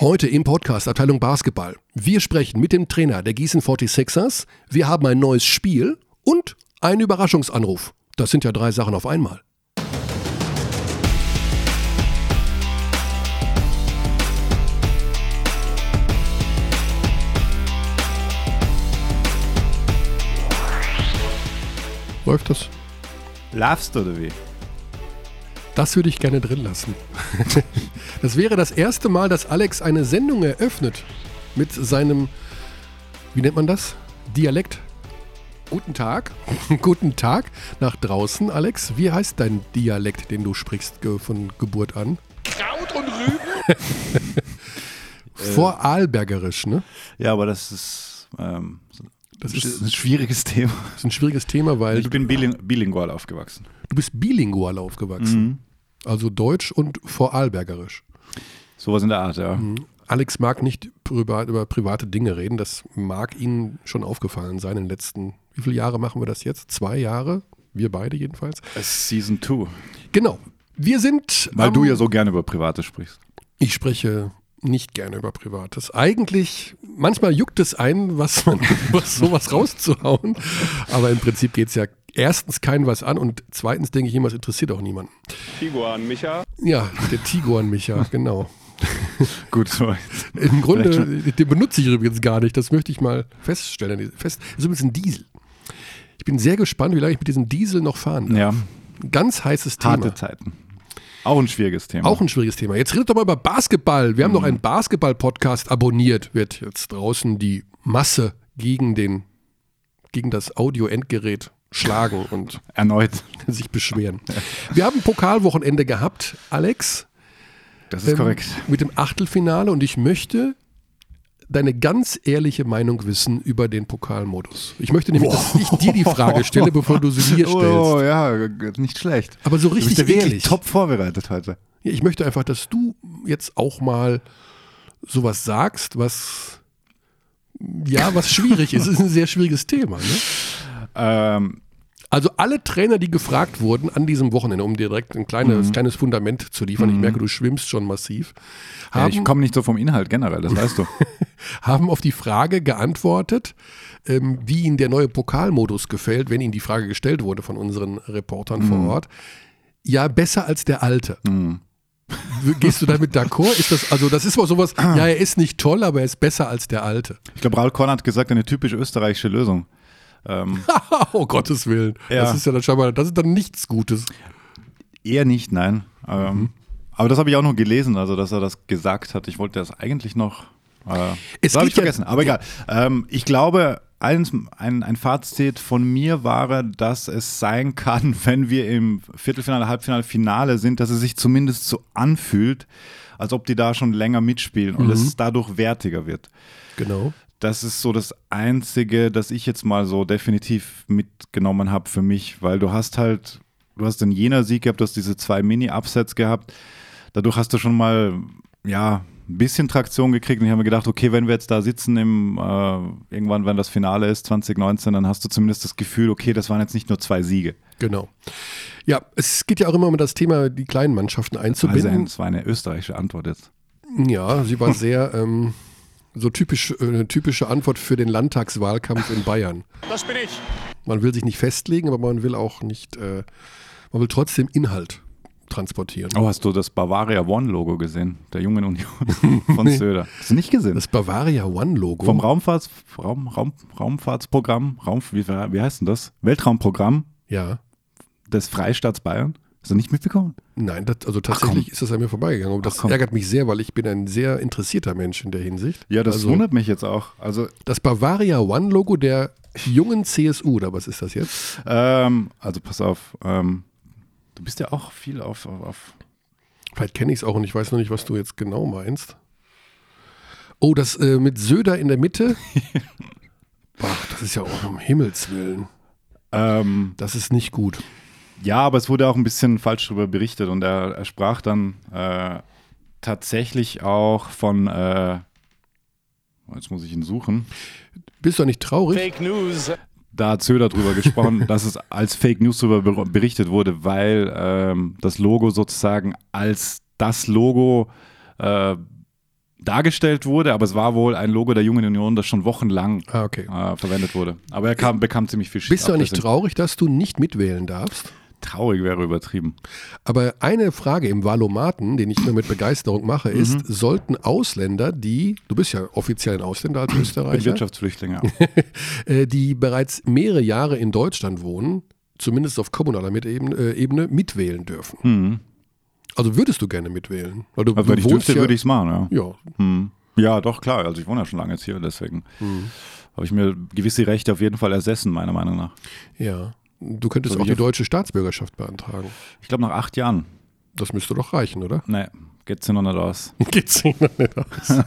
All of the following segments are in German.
Heute im Podcast Abteilung Basketball. Wir sprechen mit dem Trainer der Gießen 46ers. Wir haben ein neues Spiel und einen Überraschungsanruf. Das sind ja drei Sachen auf einmal. Läuft das? Laughst du oder wie? Das würde ich gerne drin lassen. Das wäre das erste Mal, dass Alex eine Sendung eröffnet mit seinem, wie nennt man das? Dialekt. Guten Tag. Guten Tag nach draußen, Alex. Wie heißt dein Dialekt, den du sprichst von Geburt an? Kraut und Rüben? Vorarlbergerisch, ne? Ja, aber das ist, ähm, Das ist- ein schwieriges Thema. Das ist ein schwieriges Thema, weil Ich bin biling bilingual aufgewachsen. du bist bilingual aufgewachsen. Also Deutsch und Vorarlbergerisch. Sowas in der Art, ja. Alex mag nicht privat, über private Dinge reden. Das mag Ihnen schon aufgefallen sein in den letzten, wie viele Jahre machen wir das jetzt? Zwei Jahre? Wir beide jedenfalls. Es ist Season 2. Genau. Wir sind. Weil am- du ja so gerne über Private sprichst. Ich spreche nicht gerne über Privates. Eigentlich, manchmal juckt es ein, was man, was sowas rauszuhauen. Aber im Prinzip geht es ja erstens keinen was an und zweitens denke ich immer, es interessiert auch niemanden. Tiguan, Micha. Ja, der Tiguan Micha, genau. Gut, so. Im Grunde, den benutze ich übrigens gar nicht. Das möchte ich mal feststellen. Fest, das ist übrigens ein Diesel. Ich bin sehr gespannt, wie lange ich mit diesem Diesel noch fahren darf. Ja, Ganz heißes Thema. harte Zeiten. Auch ein schwieriges Thema. Auch ein schwieriges Thema. Jetzt redet doch mal über Basketball. Wir haben noch einen Basketball-Podcast abonniert. Wird jetzt draußen die Masse gegen den, gegen das Audio-Endgerät schlagen und Erneut. sich beschweren. Wir haben Pokalwochenende gehabt, Alex. Das ist ähm, korrekt. Mit dem Achtelfinale und ich möchte deine ganz ehrliche Meinung wissen über den Pokalmodus. Ich möchte nämlich, dass ich dir die Frage stelle, bevor du sie mir stellst. Oh, ja, nicht schlecht. Aber so Du richtig bist ja wirklich ehrlich. top vorbereitet heute. Ja, ich möchte einfach, dass du jetzt auch mal sowas sagst, was ja, was schwierig ist. Es ist ein sehr schwieriges Thema. Ne? Ähm, Also alle Trainer, die gefragt wurden an diesem Wochenende, um dir direkt ein kleines, kleines Fundament zu liefern, ich merke, du schwimmst schon massiv, ja, haben, ich komme nicht so vom Inhalt generell, das weißt du. haben auf die Frage geantwortet, ähm, wie ihnen der neue Pokalmodus gefällt, wenn ihnen die Frage gestellt wurde von unseren Reportern vor Ort. Ja, besser als der alte. Gehst du damit d'accord? Ist das, also das ist mal sowas, ja, er ist nicht toll, aber er ist besser als der alte. Ich glaube, Raul Korn hat gesagt, eine typisch österreichische Lösung. Ähm, oh Gottes Willen. Ja. Das ist ja dann scheinbar, das ist dann nichts Gutes. eher nicht, nein. Ähm, Aber das habe ich auch noch gelesen, also dass er das gesagt hat. Ich wollte das eigentlich noch. Äh, Es habe ich ja- vergessen. Aber egal. Ähm, ich glaube, eins, ein, ein Fazit von mir war, dass es sein kann, wenn wir im Viertelfinale, Halbfinale, Finale sind, dass es sich zumindest so anfühlt, als ob die da schon länger mitspielen und es dadurch wertiger wird. Genau. Das ist so das Einzige, das ich jetzt mal so definitiv mitgenommen habe für mich, weil du hast halt, du hast den Jena-Sieg gehabt, du hast diese zwei Mini-Upsets gehabt. Dadurch hast du schon mal, ja, ein bisschen Traktion gekriegt und ich habe mir gedacht, okay, wenn wir jetzt da sitzen im, äh, irgendwann, wenn das Finale ist, 2019, dann hast du zumindest das Gefühl, okay, das waren jetzt nicht nur zwei Siege. Genau. Ja, es geht ja auch immer um das Thema, die kleinen Mannschaften Also einzubinden. das war eine österreichische Antwort jetzt. Ja, sie war sehr ähm, so typisch, äh, eine typische Antwort für den Landtagswahlkampf in Bayern. Das bin ich. Man will sich nicht festlegen, aber man will auch nicht, äh, man will trotzdem Inhalt transportieren. Oh, hast du das Bavaria One-Logo gesehen? Der Jungen Union von Söder. Hast du nicht gesehen? Das Bavaria One-Logo. Vom Raumfahrts, Raum, Raum, Raumfahrtsprogramm, Raum, wie, wie heißt denn das? Weltraumprogramm Ja. des Freistaats Bayern. Hast du nicht mitbekommen? Nein, das, also tatsächlich ist das an mir vorbeigegangen. Und das Ach, ärgert mich sehr, weil ich bin ein sehr interessierter Mensch in der Hinsicht. Ja, das also, wundert mich jetzt auch. Also, Das Bavaria One-Logo der jungen CSU, oder was ist das jetzt? ähm, also pass auf, ähm, du bist ja auch viel auf, auf, auf Vielleicht kenne ich es auch und ich weiß noch nicht, was du jetzt genau meinst. Oh, das äh, mit Söder in der Mitte. Boah, das ist ja auch um Himmels Willen. ähm, Das ist nicht gut. Ja, aber es wurde auch ein bisschen falsch darüber berichtet und er, er sprach dann äh, tatsächlich auch von, äh, jetzt muss ich ihn suchen, Bist du nicht traurig? Fake News. da hat Söder drüber gesprochen, dass es als Fake News darüber ber- berichtet wurde, weil ähm, das Logo sozusagen als das Logo äh, dargestellt wurde, aber es war wohl ein Logo der Jungen Union, das schon wochenlang Ah, okay. äh, verwendet wurde. Aber er kam, bekam ziemlich viel Bist du Ablehnung. traurig, dass du nicht mitwählen darfst? Traurig wäre übertrieben. Aber eine Frage im Valomaten, den ich immer mit Begeisterung mache, ist, Mhm. sollten Ausländer, die, du bist ja offiziell ein Ausländer als Ich bin Österreicher, Wirtschaftsflüchtling, ja. äh, die bereits mehrere Jahre in Deutschland wohnen, zumindest auf kommunaler Mitebene, äh, Ebene, mitwählen dürfen. Mhm. Also würdest du gerne mitwählen? Weil du, Also du wenn ich wohnst dürfte, ja, würde ich es machen, ja. Ja, Hm. Ja, doch, klar. Also ich wohne ja schon lange jetzt hier, deswegen habe ich mir gewisse Rechte auf jeden Fall ersessen, meiner Meinung nach. ja. Du könntest So auch die deutsche Staatsbürgerschaft beantragen. Ich glaube nach acht Jahren. Das müsste doch reichen, oder? Nee, geht's ja noch nicht aus. Geht's Ihnen noch nicht aus.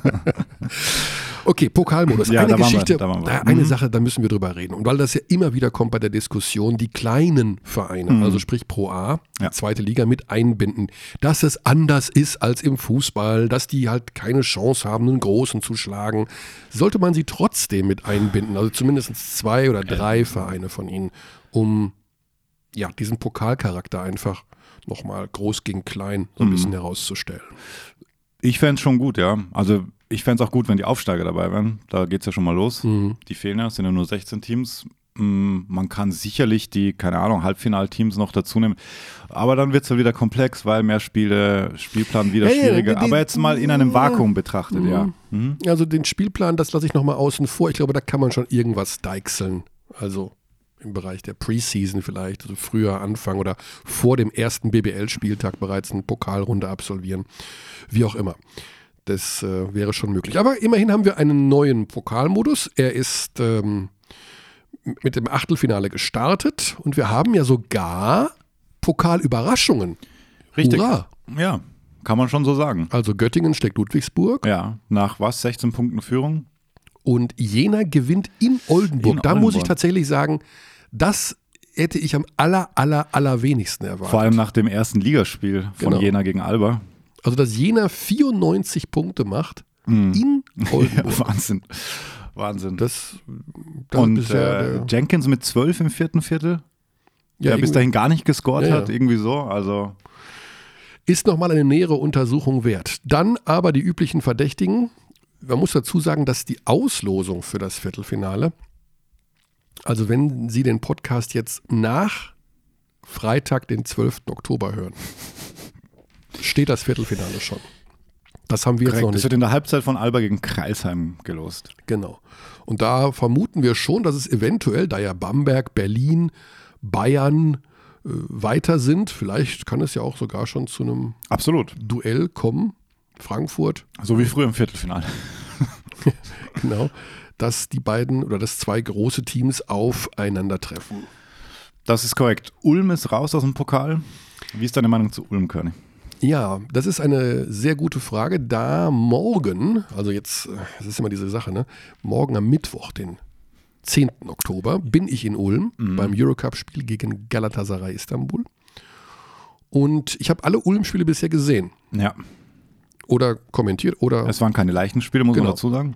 okay, Pokalmodus. Ja, eine da waren wir, Geschichte, wir. da- eine Mhm. Sache, da müssen wir drüber reden. Und weil das ja immer wieder kommt bei der Diskussion, die kleinen Vereine, also sprich Pro A, Mhm. Ja. zweite Liga mit einbinden, dass es anders ist als im Fußball, dass die halt keine Chance haben, einen Großen zu schlagen, sollte man sie trotzdem mit einbinden, also zumindest zwei oder drei Vereine von ihnen, um ja, diesen Pokalcharakter einfach nochmal groß gegen klein so ein Mhm. bisschen herauszustellen. Ich fände es schon gut, ja. Also ich fände es auch gut, wenn die Aufsteiger dabei wären. Da geht es ja schon mal los. Mhm. Die fehlen ja, es sind ja nur 16 Teams. Mm, Man kann sicherlich die, keine Ahnung, Halbfinalteams noch dazu nehmen. Aber dann wird es ja wieder komplex, weil mehr Spiele, Spielplan wieder ja, schwieriger. die- die- Aber jetzt mal in einem Vakuum betrachtet, ja. Mhm. Also den Spielplan, das lasse ich nochmal außen vor. Ich glaube, da kann man schon irgendwas deichseln. Also im Bereich der Preseason vielleicht, also früher anfangen oder vor dem ersten BBL-Spieltag bereits eine Pokalrunde absolvieren. Wie auch immer. Das äh, wäre schon möglich. Aber immerhin haben wir einen neuen Pokalmodus. Er ist ähm, mit dem Achtelfinale gestartet und wir haben ja sogar Pokalüberraschungen. Richtig. Hurra! Ja, kann man schon so sagen. Also Göttingen schlägt Ludwigsburg. Ja, nach was? 16 Punkten Führung? Und Jena gewinnt in Oldenburg. In da muss ich Oldenburg. tatsächlich sagen, das hätte ich am aller, aller, allerwenigsten erwartet. Vor allem nach dem ersten Ligaspiel von Genau. Jena gegen Alba. also, dass Jena 94 Punkte macht Mhm. in Ja, Oldenburg. Wahnsinn. Wahnsinn. Das, das Und bisher äh, Jenkins mit 12 im vierten Viertel, ja, der bis dahin gar nicht gescored Ja, hat, irgendwie so. Also ist nochmal eine nähere Untersuchung wert. Dann aber die üblichen Verdächtigen. Man muss dazu sagen, dass die Auslosung für das Viertelfinale, also wenn Sie den Podcast jetzt nach Freitag, den 12. Oktober hören, steht das Viertelfinale schon. Das haben wir jetzt noch korrekt. Das nicht. wird in der Halbzeit von Alba gegen Kreisheim gelost. Genau. Und da vermuten wir schon, dass es eventuell, da ja Bamberg, Berlin, Bayern äh, weiter sind, vielleicht kann es ja auch sogar schon zu einem Absolut. Duell kommen. Frankfurt, So wie früher im Viertelfinale. genau, dass die beiden oder dass zwei große Teams aufeinandertreffen. Das ist korrekt. Ulm ist raus aus dem Pokal. Wie ist deine Meinung zu Ulm, Körny? Ja, das ist eine sehr gute Frage, da morgen, also jetzt, das ist immer diese Sache, ne? Morgen am Mittwoch, den 10. Oktober, bin ich in Ulm beim Eurocup-Spiel gegen Galatasaray Istanbul. Und ich habe alle Ulm-Spiele bisher gesehen Ja, oder kommentiert oder es waren keine leichten Spiele, muss Genau. man dazu sagen.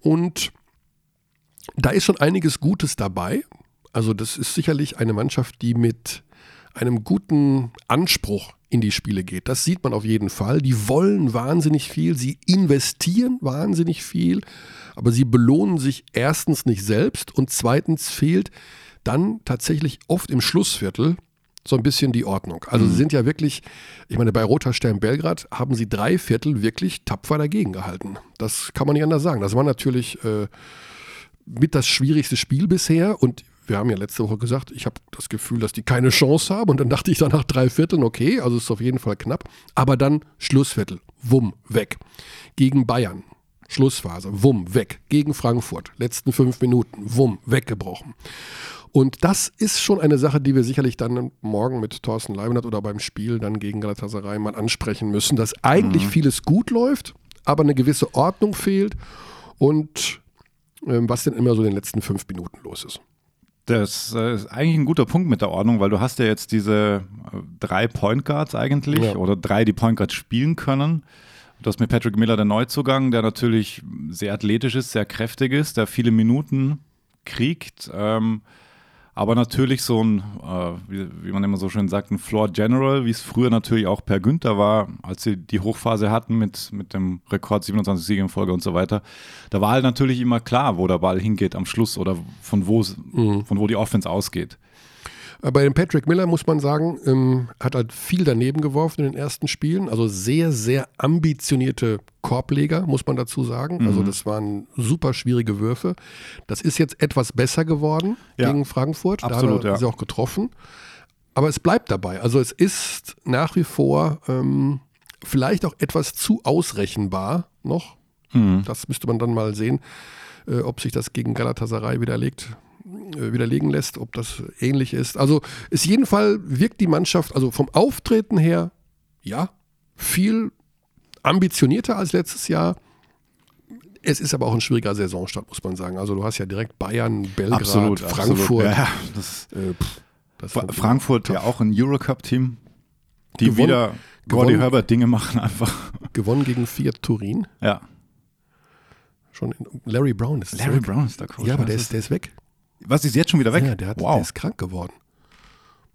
Und da ist schon einiges Gutes dabei. Also das ist sicherlich eine Mannschaft, die mit einem guten Anspruch in die Spiele geht. Das sieht man auf jeden Fall. Die wollen wahnsinnig viel, sie investieren wahnsinnig viel, aber sie belohnen sich erstens nicht selbst und zweitens fehlt dann tatsächlich oft im Schlussviertel so ein bisschen die Ordnung. Also sie sind ja wirklich, ich meine, bei Roter Stern Belgrad haben sie drei Viertel wirklich tapfer dagegen gehalten. Das kann man nicht anders sagen. Das war natürlich äh, mit das schwierigste Spiel bisher und wir haben ja letzte Woche gesagt, ich habe das Gefühl, dass die keine Chance haben und dann dachte ich dann nach drei Vierteln, okay, also ist auf jeden Fall knapp, aber dann Schlussviertel, wumm, weg. Gegen Bayern, Schlussphase, wumm, weg. Gegen Frankfurt, letzten fünf Minuten, wumm, weggebrochen. Und das ist schon eine Sache, die wir sicherlich dann morgen mit Thorsten Leibniz oder beim Spiel dann gegen Galatasaray mal ansprechen müssen, dass eigentlich vieles gut läuft, aber eine gewisse Ordnung fehlt und was denn immer so in den letzten fünf Minuten los ist. Das äh, ist eigentlich ein guter Punkt mit der Ordnung, weil du hast ja jetzt diese äh, drei Point Guards eigentlich Ja. oder drei, die Point Guards spielen können. Du hast mit Patrick Miller den Neuzugang, der natürlich sehr athletisch ist, sehr kräftig ist, der viele Minuten kriegt. Ähm, Aber natürlich so ein, äh, wie, wie, man immer so schön sagt, ein Floor General, wie es früher natürlich auch per Günther war, als sie die Hochphase hatten mit, mit dem Rekord 27 Siege in Folge und so weiter. Da war halt natürlich immer klar, wo der Ball hingeht am Schluss oder von wo, mhm. von wo die Offense ausgeht. Äh, bei dem Patrick Miller muss man sagen, ähm, hat halt viel daneben geworfen in den ersten Spielen. Also sehr, sehr ambitionierte Korbleger, muss man dazu sagen. Mhm. Also das waren super schwierige Würfe. Das ist jetzt etwas besser geworden ja. gegen Frankfurt. Absolut, da hat er sie auch getroffen. Aber es bleibt dabei. Also es ist nach wie vor ähm, vielleicht auch etwas zu ausrechenbar noch. Mhm. Das müsste man dann mal sehen, äh, ob sich das gegen Galatasaray widerlegt. Äh, widerlegen lässt, ob das ähnlich ist. Also ist jeden Fall wirkt die Mannschaft, also vom Auftreten her, ja, viel ambitionierter als letztes Jahr. Es ist aber auch ein schwieriger Saisonstart, muss man sagen. Also du hast ja direkt Bayern, Belgrad, absolut, Frankfurt. Absolut. Ja, das, äh, pff, das Frankfurt ja auch ein Eurocup-Team, die gewonnen, wieder Gordy Herbert Dinge machen einfach. Gewonnen gegen Fiat Turin. Ja. Schon in, Larry Brown ist Larry Brown ist der Coach. Ja, aber der ist, der ist weg. Was ist jetzt schon wieder weg? Ja, der, hat, wow. der ist krank geworden.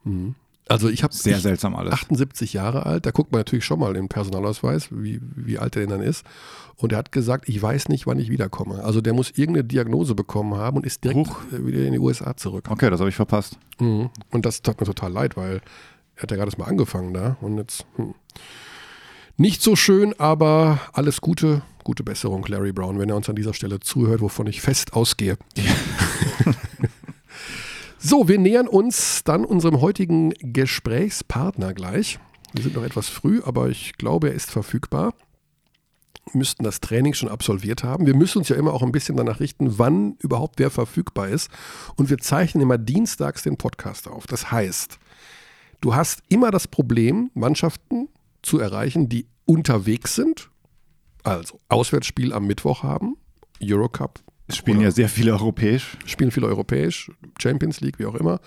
Mhm. Also ich habe sehr seltsam alles. 78 Jahre alt, da guckt man natürlich schon mal im Personalausweis, wie, wie alt er denn dann ist. Und er hat gesagt, ich weiß nicht, wann ich wiederkomme. Also der muss irgendeine Diagnose bekommen haben und ist direkt Huch. wieder in die USA zurück. Okay, das habe ich verpasst. Mhm. Und das tat mir total leid, weil er hat ja gerade mal angefangen da und jetzt hm. nicht so schön, aber alles Gute, gute Besserung, Larry Brown, wenn er uns an dieser Stelle zuhört, wovon ich fest ausgehe. So, wir nähern uns dann unserem heutigen Gesprächspartner gleich. Wir sind noch etwas früh, aber ich glaube, er ist verfügbar. Wir müssten das Training schon absolviert haben. Wir müssen uns ja immer auch ein bisschen danach richten, wann überhaupt wer verfügbar ist. Und wir zeichnen immer dienstags den Podcast auf. Das heißt, du hast immer das Problem, Mannschaften zu erreichen, die unterwegs sind, also Auswärtsspiel am Mittwoch haben, Eurocup spielen ja sehr viele europäisch. Spielen viele europäisch, Champions League, wie auch immer.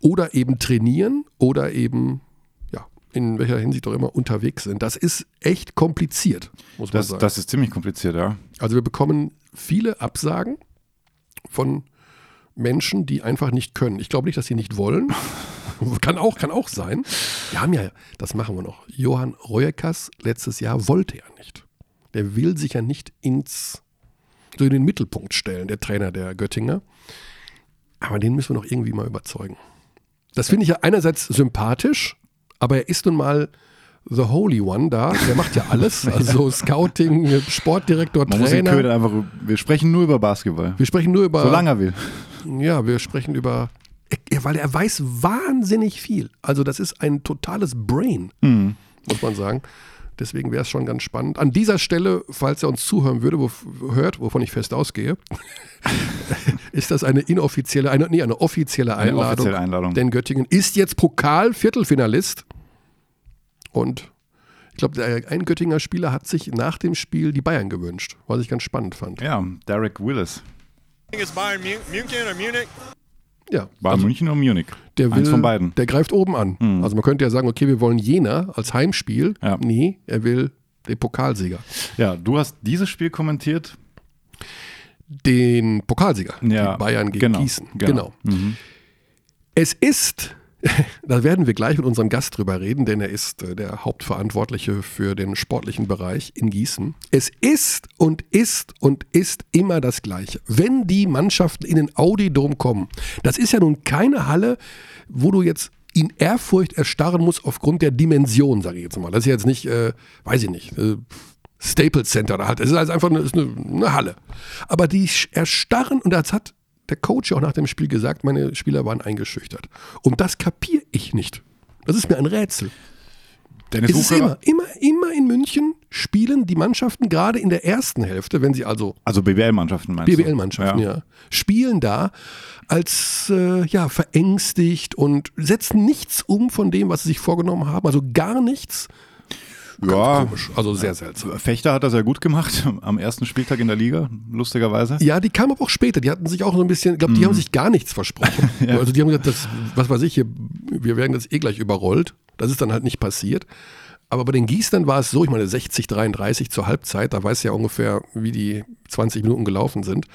Oder eben trainieren oder eben, ja, in welcher Hinsicht auch immer unterwegs sind. Das ist echt kompliziert, muss das, man sagen. Das ist ziemlich kompliziert, ja. Also wir bekommen viele Absagen von Menschen, die einfach nicht können. Ich glaube nicht, dass sie nicht wollen. kann, auch, kann auch sein. Wir haben ja, das machen wir noch. Johann Reuekas letztes Jahr wollte ja nicht. Der will sich ja nicht ins so in den Mittelpunkt stellen, der Trainer der Göttinger. Aber den müssen wir noch irgendwie mal überzeugen. Das finde ich ja einerseits sympathisch, aber er ist nun mal The Holy One da. Der macht ja alles. Also Scouting, Sportdirektor, Man Trainer. Muss einfach, wir sprechen nur über Basketball. Wir sprechen nur über. Solange er will. Ja, wir sprechen über. Weil er weiß wahnsinnig viel. Also, das ist ein totales Brain, mhm. muss man sagen. Deswegen wäre es schon ganz spannend. An dieser Stelle, falls er uns zuhören würde, wo, hört, wovon ich fest ausgehe, ist das eine inoffizielle, eine, nee, eine offizielle Einladung. Eine offizielle Einladung. Denn Göttingen ist jetzt Pokal-Viertelfinalist. Und ich glaube, ein Göttinger Spieler hat sich nach dem Spiel die Bayern gewünscht, was ich ganz spannend fand. Ja, Derek Willis. Ist Bayern München oder Munich? Ja. War also, München oder Munich? Der will, Eins von beiden. Der greift oben an. Mhm. Also man könnte ja sagen, okay, wir wollen Jena als Heimspiel. Ja. Nee, er will den Pokalsieger. Ja, du hast dieses Spiel kommentiert. Den Pokalsieger. Ja, Bayern gegen genau, Gießen. Genau. genau. Mhm. Es ist da werden wir gleich mit unserem Gast drüber reden, denn er ist äh, der Hauptverantwortliche für den sportlichen Bereich in Gießen. Es ist und ist und ist immer das Gleiche. Wenn die Mannschaften in den Audi-Dom kommen, das ist ja nun keine Halle, wo du jetzt in Ehrfurcht erstarren musst aufgrund der Dimension, sage ich jetzt mal. Das ist jetzt nicht, äh, weiß ich nicht, äh, Staples Center oder halt. Es ist also einfach eine, eine, eine Halle. Aber die erstarren und das hat der Coach auch nach dem Spiel gesagt, meine Spieler waren eingeschüchtert. Und das kapiere ich nicht. Das ist mir ein Rätsel. Dennis es ist immer, immer, immer in München spielen die Mannschaften gerade in der ersten Hälfte, wenn sie also also BWL-Mannschaften meinst BWL-Mannschaften, ja. ja. spielen da als äh, ja verängstigt und setzen nichts um von dem, was sie sich vorgenommen haben, also gar nichts ja, komisch, also sehr seltsam. Fechter hat das ja gut gemacht am ersten Spieltag in der Liga, lustigerweise. Ja, die kamen aber auch später. Die hatten sich auch so ein bisschen, ich glaube, die mm. haben sich gar nichts versprochen. ja. Also die haben gesagt, das, was weiß ich, hier, wir werden jetzt eh gleich überrollt. Das ist dann halt nicht passiert. Aber bei den Gießern war es so, ich meine 60, 33 zur Halbzeit, da weiß ja ungefähr, wie die 20 Minuten gelaufen sind,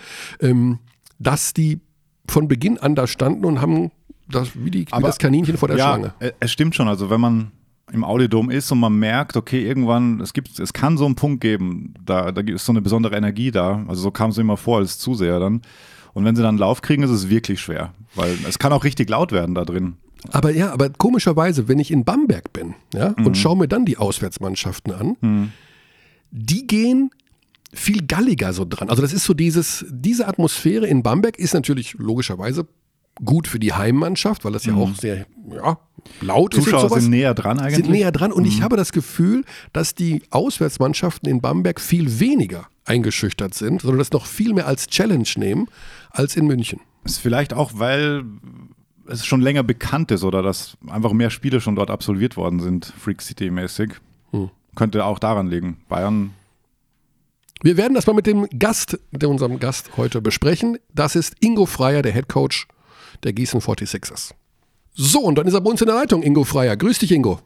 ähm, dass die von Beginn an da standen und haben das, wie, die, wie das Kaninchen vor der ja, Schlange. Es stimmt schon. Also wenn man im Audidom ist und man merkt, okay, irgendwann, es gibt, es kann so einen Punkt geben, da, da ist so eine besondere Energie da. Also so kam es immer vor als Zuseher dann. Und wenn sie dann einen Lauf kriegen, ist es wirklich schwer. Weil es kann auch richtig laut werden da drin. Aber ja, aber komischerweise, wenn ich in Bamberg bin ja, und schaue mir dann die Auswärtsmannschaften an, die gehen viel galliger so dran. Also das ist so dieses, diese Atmosphäre in Bamberg ist natürlich logischerweise gut für die Heimmannschaft, weil das ja auch sehr ja, laut ist und Zuschauer sind näher dran eigentlich. sind näher dran und ich habe das Gefühl, dass die Auswärtsmannschaften in Bamberg viel weniger eingeschüchtert sind, sondern das noch viel mehr als Challenge nehmen als in München. Ist vielleicht auch, weil es schon länger bekannt ist oder dass einfach mehr Spiele schon dort absolviert worden sind, Freak City-mäßig. Hm. Könnte auch daran liegen. Bayern, Wir werden das mal mit dem Gast, mit unserem Gast heute besprechen. Das ist Ingo Freier, der Head Coach der Gießen 46ers. So, und dann ist er bei uns in der Leitung, Ingo Freier. Grüß dich, Ingo.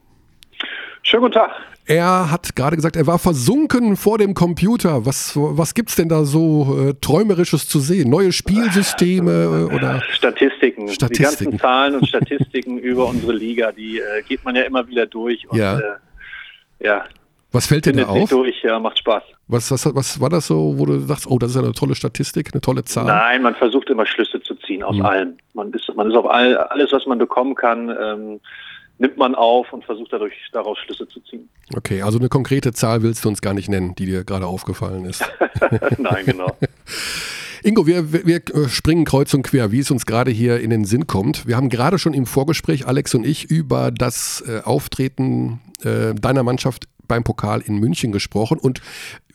Schönen guten Tag. Er hat gerade gesagt, er war versunken vor dem Computer. Was, was gibt es denn da so äh, Träumerisches zu sehen? Neue Spielsysteme äh, oder? Statistiken. Statistiken. Die ganzen Zahlen und Statistiken über unsere Liga, die äh, geht man ja immer wieder durch. Und, Ja. Äh, ja, Was fällt dir da auf? durch, ja, macht Spaß. Was, was, was war das so, wo du sagst, oh, das ist eine tolle Statistik, eine tolle Zahl? Nein, man versucht immer Schlüsse zu ziehen aus Mhm. allem. Man ist, man ist auf all, alles, was man bekommen kann, ähm, nimmt man auf und versucht dadurch daraus Schlüsse zu ziehen. Okay, also eine konkrete Zahl willst du uns gar nicht nennen, die dir gerade aufgefallen ist. Nein, genau. Ingo, wir, wir, wir äh, springen kreuz und quer, wie es uns gerade hier in den Sinn kommt. Wir haben gerade schon im Vorgespräch, Alex und ich, über das äh, Auftreten äh, deiner Mannschaft beim Pokal in München gesprochen und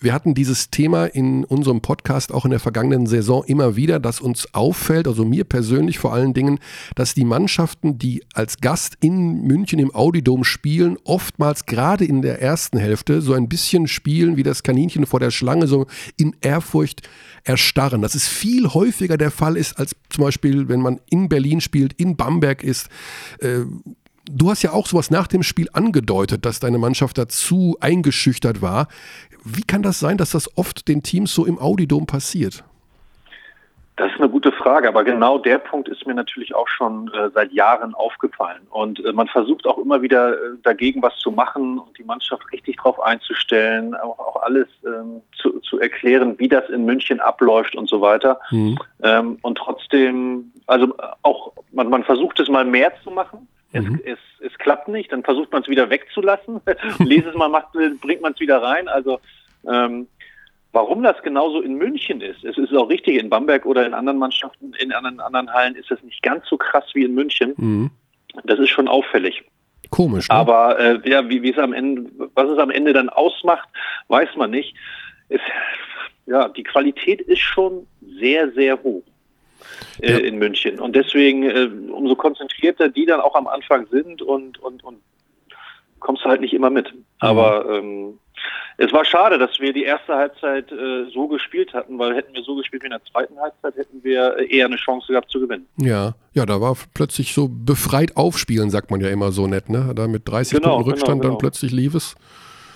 wir hatten dieses Thema in unserem Podcast auch in der vergangenen Saison immer wieder, dass uns auffällt, also mir persönlich vor allen Dingen, dass die Mannschaften, die als Gast in München im Audidom spielen, oftmals gerade in der ersten Hälfte so ein bisschen spielen wie das Kaninchen vor der Schlange, so in Ehrfurcht erstarren. Dass es viel häufiger der Fall ist, als zum Beispiel, wenn man in Berlin spielt, in Bamberg ist. Äh, Du hast ja auch sowas nach dem Spiel angedeutet, dass deine Mannschaft dazu eingeschüchtert war. Wie kann das sein, dass das oft den Teams so im Audidom passiert? Das ist eine gute Frage, aber genau der Punkt ist mir natürlich auch schon äh, seit Jahren aufgefallen. Und äh, man versucht auch immer wieder äh, dagegen was zu machen und die Mannschaft richtig darauf einzustellen, auch, auch alles ähm, zu, zu erklären, wie das in München abläuft und so weiter. Hm. Ähm, und trotzdem, also äh, auch, man, man versucht es mal mehr zu machen. Es, Mhm. es, es klappt nicht, dann versucht man es wieder wegzulassen. Leses mal, macht, bringt man es wieder rein. Also ähm, Warum das genauso in München ist, es ist auch richtig, in Bamberg oder in anderen Mannschaften, in anderen, anderen Hallen ist das nicht ganz so krass wie in München. Mhm. Das ist schon auffällig. Komisch. Ne? Aber äh, ja, wie, wie es am Ende, was es am Ende dann ausmacht, weiß man nicht. Es, ja, die Qualität ist schon sehr, sehr hoch äh, Ja. in München. Und deswegen, äh, umso konzentrierter die dann auch am Anfang sind und, und, und kommst du halt nicht immer mit. Aber ähm, es war schade, dass wir die erste Halbzeit äh, so gespielt hatten, weil hätten wir so gespielt wie in der zweiten Halbzeit, hätten wir äh, eher eine Chance gehabt zu gewinnen. ja, ja, da war plötzlich so befreit aufspielen, sagt man ja immer so nett, ne? Da mit 30 Genau, Punkten Rückstand genau, dann genau. plötzlich lief es.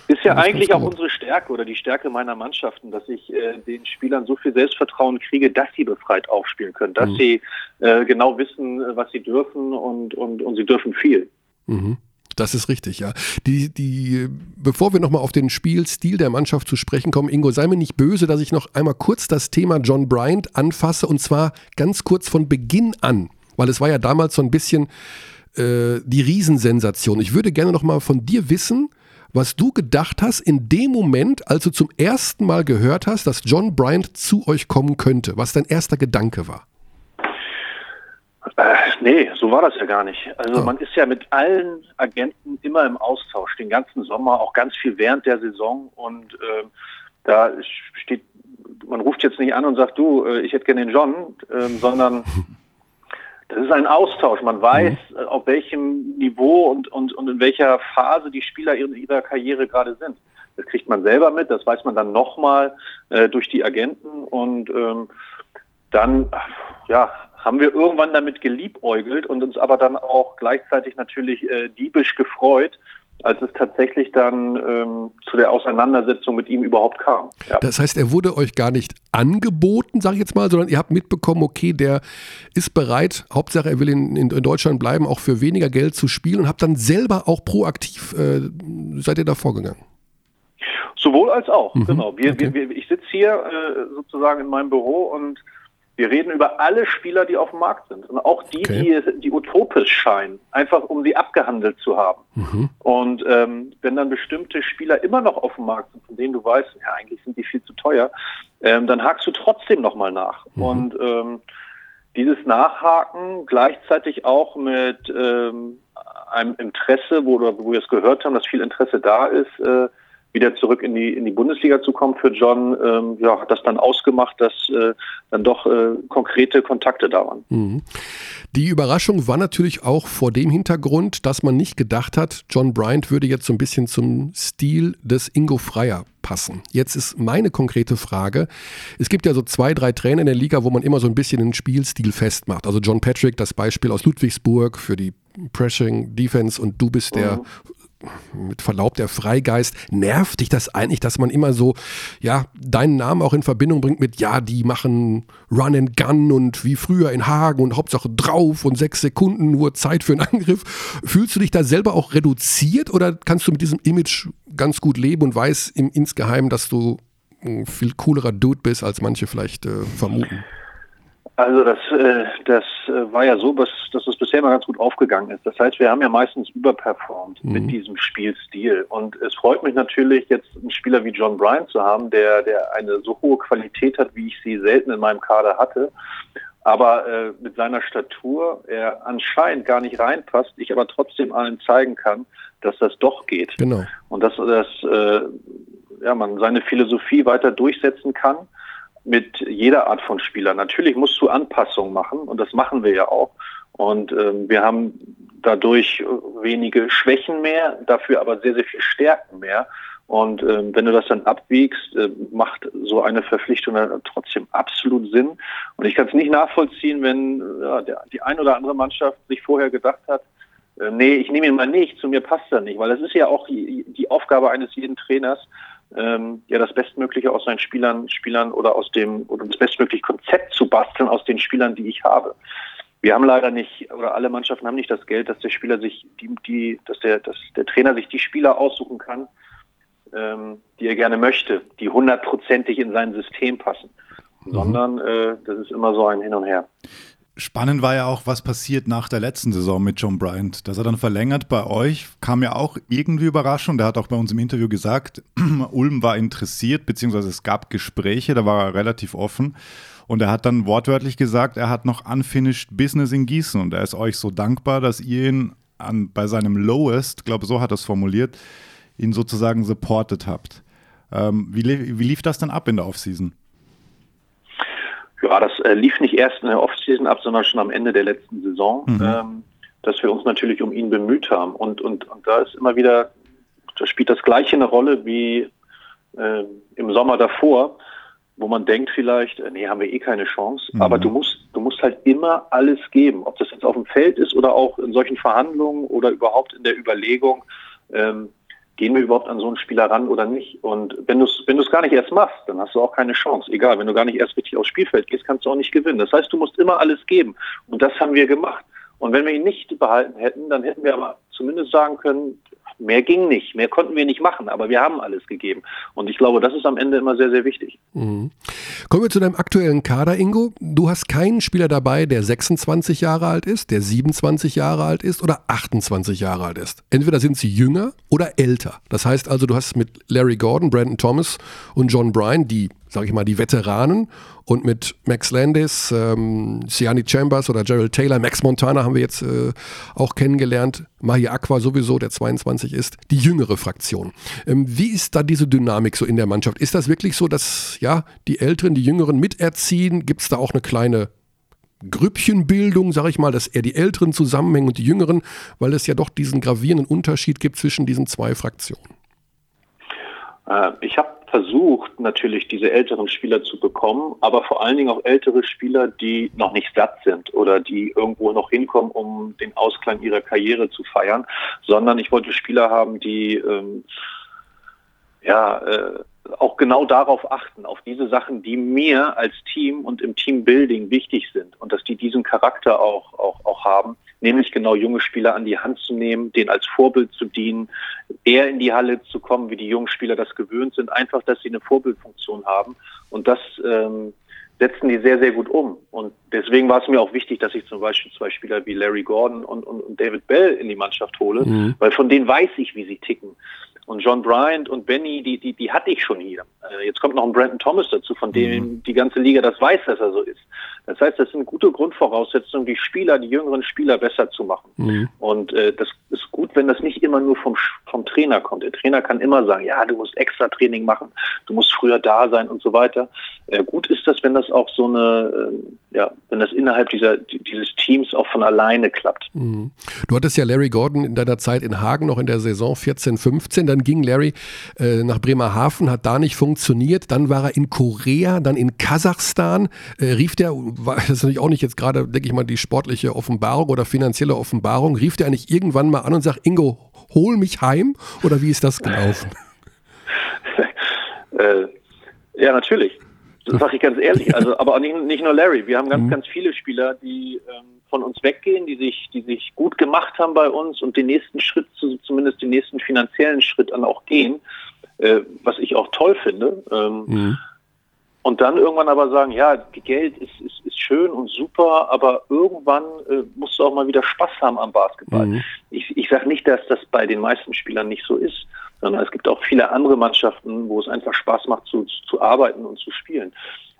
Ist ja eigentlich auch unsere Stärke oder die Stärke meiner Mannschaften, dass ich äh, den Spielern so viel Selbstvertrauen kriege, dass sie befreit aufspielen können, dass Mhm. sie äh, genau wissen, äh, was sie dürfen und, und, und sie dürfen viel. Mhm. Das ist richtig, ja. Die, die, bevor wir nochmal auf den Spielstil der Mannschaft zu sprechen kommen, Ingo, sei mir nicht böse, dass ich noch einmal kurz das Thema John Bryant anfasse und zwar ganz kurz von Beginn an, weil es war ja damals so ein bisschen äh, die Riesensensation. Ich würde gerne nochmal von dir wissen, was du gedacht hast in dem Moment, als du zum ersten Mal gehört hast, dass John Bryant zu euch kommen könnte, was dein erster Gedanke war. Äh, nee, so war das ja gar nicht. Also Ah. man ist ja mit allen Agenten immer im Austausch, den ganzen Sommer, auch ganz viel während der Saison. Und äh, da steht, man ruft jetzt nicht an und sagt, du, äh, ich hätte gerne den John, ähm, sondern das ist ein Austausch. Man weiß, äh, auf welchem Niveau und, und, und in welcher Phase die Spieler in ihrer Karriere gerade sind. Das kriegt man selber mit, das weiß man dann nochmal äh, durch die Agenten und ähm, dann ja, haben wir irgendwann damit geliebäugelt und uns aber dann auch gleichzeitig natürlich äh, diebisch gefreut, als es tatsächlich dann ähm, zu der Auseinandersetzung mit ihm überhaupt kam. Ja. Das heißt, er wurde euch gar nicht angeboten, sage ich jetzt mal, sondern ihr habt mitbekommen, okay, der ist bereit, Hauptsache er will in, in, in Deutschland bleiben, auch für weniger Geld zu spielen und habt dann selber auch proaktiv, äh, seid ihr da vorgegangen? Sowohl als auch, mhm. genau. Wir, okay. wir, ich sitze hier äh, sozusagen in meinem Büro und wir reden über alle Spieler, die auf dem Markt sind. Und auch die, okay. die, die utopisch scheinen, einfach um sie abgehandelt zu haben. Mhm. Und ähm, wenn dann bestimmte Spieler immer noch auf dem Markt sind, von denen du weißt, ja, eigentlich sind die viel zu teuer, ähm, dann hakst du trotzdem nochmal nach. Mhm. Und ähm, dieses Nachhaken gleichzeitig auch mit ähm, einem Interesse, wo, wo wir es gehört haben, dass viel Interesse da ist, äh, wieder zurück in die, in die Bundesliga zu kommen für John, ähm, ja, hat das dann ausgemacht, dass äh, dann doch äh, konkrete Kontakte da waren. Mhm. Die Überraschung war natürlich auch vor dem Hintergrund, dass man nicht gedacht hat, John Bryant würde jetzt so ein bisschen zum Stil des Ingo Freier passen. Jetzt ist meine konkrete Frage, es gibt ja so zwei, drei Trainer in der Liga, wo man immer so ein bisschen den Spielstil festmacht. Also John Patrick, das Beispiel aus Ludwigsburg für die Pressing Defense und du bist der mhm mit Verlaub der Freigeist, nervt dich das eigentlich, dass man immer so, ja, deinen Namen auch in Verbindung bringt mit, ja, die machen Run and Gun und wie früher in Hagen und Hauptsache drauf und sechs Sekunden nur Zeit für einen Angriff. Fühlst du dich da selber auch reduziert oder kannst du mit diesem Image ganz gut leben und weißt im, insgeheim, dass du ein viel coolerer Dude bist, als manche vielleicht äh, vermuten? Also das, äh, das äh, war ja so, dass, dass es bisher mal ganz gut aufgegangen ist. Das heißt, wir haben ja meistens überperformt mhm. mit diesem Spielstil. Und es freut mich natürlich, jetzt einen Spieler wie John Bryan zu haben, der, der eine so hohe Qualität hat, wie ich sie selten in meinem Kader hatte. Aber äh, mit seiner Statur er anscheinend gar nicht reinpasst, ich aber trotzdem allen zeigen kann, dass das doch geht. Genau. Und dass, dass äh, ja, man seine Philosophie weiter durchsetzen kann mit jeder Art von Spieler. Natürlich musst du Anpassungen machen und das machen wir ja auch. Und ähm, wir haben dadurch wenige Schwächen mehr, dafür aber sehr, sehr viel Stärken mehr. Und ähm, wenn du das dann abwiegst, äh, macht so eine Verpflichtung dann trotzdem absolut Sinn. Und ich kann es nicht nachvollziehen, wenn ja, der, die ein oder andere Mannschaft sich vorher gedacht hat, äh, nee, ich nehme ihn mal nicht, zu mir passt er nicht. Weil das ist ja auch die, die Aufgabe eines jeden Trainers, ähm, ja das Bestmögliche aus seinen Spielern, Spielern oder aus dem oder das bestmögliche Konzept zu basteln aus den Spielern, die ich habe. Wir haben leider nicht, oder alle Mannschaften haben nicht das Geld, dass der Spieler sich, die, die, dass der, dass der Trainer sich die Spieler aussuchen kann, ähm, die er gerne möchte, die hundertprozentig in sein System passen. Mhm. Sondern äh, das ist immer so ein Hin und Her. Spannend war ja auch, was passiert nach der letzten Saison mit John Bryant. Dass er dann verlängert bei euch, kam ja auch irgendwie überraschend. Der hat auch bei uns im Interview gesagt, Ulm war interessiert, beziehungsweise es gab Gespräche, da war er relativ offen. Und er hat dann wortwörtlich gesagt, er hat noch unfinished business in Gießen und er ist euch so dankbar, dass ihr ihn an, bei seinem Lowest, glaube so hat er es formuliert, ihn sozusagen supportet habt. Ähm, wie, wie lief das dann ab in der Offseason? Ja, das äh, lief nicht erst in der Offseason ab, sondern schon am Ende der letzten Saison, mhm. ähm, dass wir uns natürlich um ihn bemüht haben. Und, und, und da ist immer wieder, da spielt das Gleiche eine Rolle wie äh, im Sommer davor, wo man denkt vielleicht, äh, nee, haben wir eh keine Chance. Mhm. Aber du musst, du musst halt immer alles geben, ob das jetzt auf dem Feld ist oder auch in solchen Verhandlungen oder überhaupt in der Überlegung, ähm, gehen wir überhaupt an so einen Spieler ran oder nicht? Und wenn du es wenn gar nicht erst machst, dann hast du auch keine Chance. Egal, wenn du gar nicht erst richtig aufs Spielfeld gehst, kannst du auch nicht gewinnen. Das heißt, du musst immer alles geben. Und das haben wir gemacht. Und wenn wir ihn nicht behalten hätten, dann hätten wir aber zumindest sagen können, Mehr ging nicht, mehr konnten wir nicht machen, aber wir haben alles gegeben. Und ich glaube, das ist am Ende immer sehr, sehr wichtig. Mhm. Kommen wir zu deinem aktuellen Kader, Ingo. Du hast keinen Spieler dabei, der 26 Jahre alt ist, der 27 Jahre alt ist oder 28 Jahre alt ist. Entweder sind sie jünger oder älter. Das heißt also, du hast mit Larry Gordon, Brandon Thomas und John Bryan, die sage ich mal, die Veteranen und mit Max Landis, ähm, Siani Chambers oder Gerald Taylor, Max Montana haben wir jetzt äh, auch kennengelernt, Mahi Aqua sowieso, der 22 ist, die jüngere Fraktion. Ähm, wie ist da diese Dynamik so in der Mannschaft? Ist das wirklich so, dass ja die Älteren, die Jüngeren miterziehen? Gibt es da auch eine kleine Grüppchenbildung, sage ich mal, dass eher die Älteren zusammenhängen und die Jüngeren, weil es ja doch diesen gravierenden Unterschied gibt zwischen diesen zwei Fraktionen? Äh, ich habe versucht natürlich diese älteren Spieler zu bekommen, aber vor allen Dingen auch ältere Spieler, die noch nicht satt sind oder die irgendwo noch hinkommen, um den Ausklang ihrer Karriere zu feiern, sondern ich wollte Spieler haben, die ähm, ja äh, auch genau darauf achten, auf diese Sachen, die mir als Team und im Teambuilding wichtig sind und dass die diesen Charakter auch, auch, auch haben, nämlich genau junge Spieler an die Hand zu nehmen, denen als Vorbild zu dienen, eher in die Halle zu kommen, wie die jungen Spieler das gewöhnt sind, einfach, dass sie eine Vorbildfunktion haben und das ähm, setzen die sehr, sehr gut um. Und deswegen war es mir auch wichtig, dass ich zum Beispiel zwei Spieler wie Larry Gordon und, und, und David Bell in die Mannschaft hole, mhm. weil von denen weiß ich, wie sie ticken. Und John Bryant und Benny, die, die, die hatte ich schon hier. Äh, jetzt kommt noch ein Brandon Thomas dazu, von dem mhm. die ganze Liga das weiß, dass er so ist. Das heißt, das sind gute Grundvoraussetzungen, die Spieler, die jüngeren Spieler besser zu machen. Mhm. Und äh, das ist gut, wenn das nicht immer nur vom, vom Trainer kommt. Der Trainer kann immer sagen, ja, du musst extra Training machen, du musst früher da sein und so weiter. Äh, gut ist das, wenn das auch so eine, äh, ja, wenn das innerhalb dieser, dieses Teams auch von alleine klappt. Mhm. Du hattest ja Larry Gordon in deiner Zeit in Hagen noch in der Saison 14, 15, dann ging Larry äh, nach Bremerhaven, hat da nicht funktioniert. Dann war er in Korea, dann in Kasachstan. Äh, rief der, das ist natürlich auch nicht jetzt gerade, denke ich mal, die sportliche Offenbarung oder finanzielle Offenbarung, rief der eigentlich irgendwann mal an und sagt, Ingo, hol mich heim? Oder wie ist das gelaufen? äh, ja, natürlich. Das sage ich ganz ehrlich. Also, aber auch nicht, nicht nur Larry. Wir haben ganz, mhm. ganz viele Spieler, die ähm, von uns weggehen, die sich, die sich gut gemacht haben bei uns und den nächsten Schritt, zumindest den nächsten finanziellen Schritt dann auch gehen, äh, was ich auch toll finde. Ähm, mhm. Und dann irgendwann aber sagen, ja, Geld ist, ist, ist schön und super, aber irgendwann äh, musst du auch mal wieder Spaß haben am Basketball. Mhm. Ich, ich sage nicht, dass das bei den meisten Spielern nicht so ist, sondern es gibt auch viele andere Mannschaften, wo es einfach Spaß macht zu, zu arbeiten und zu spielen.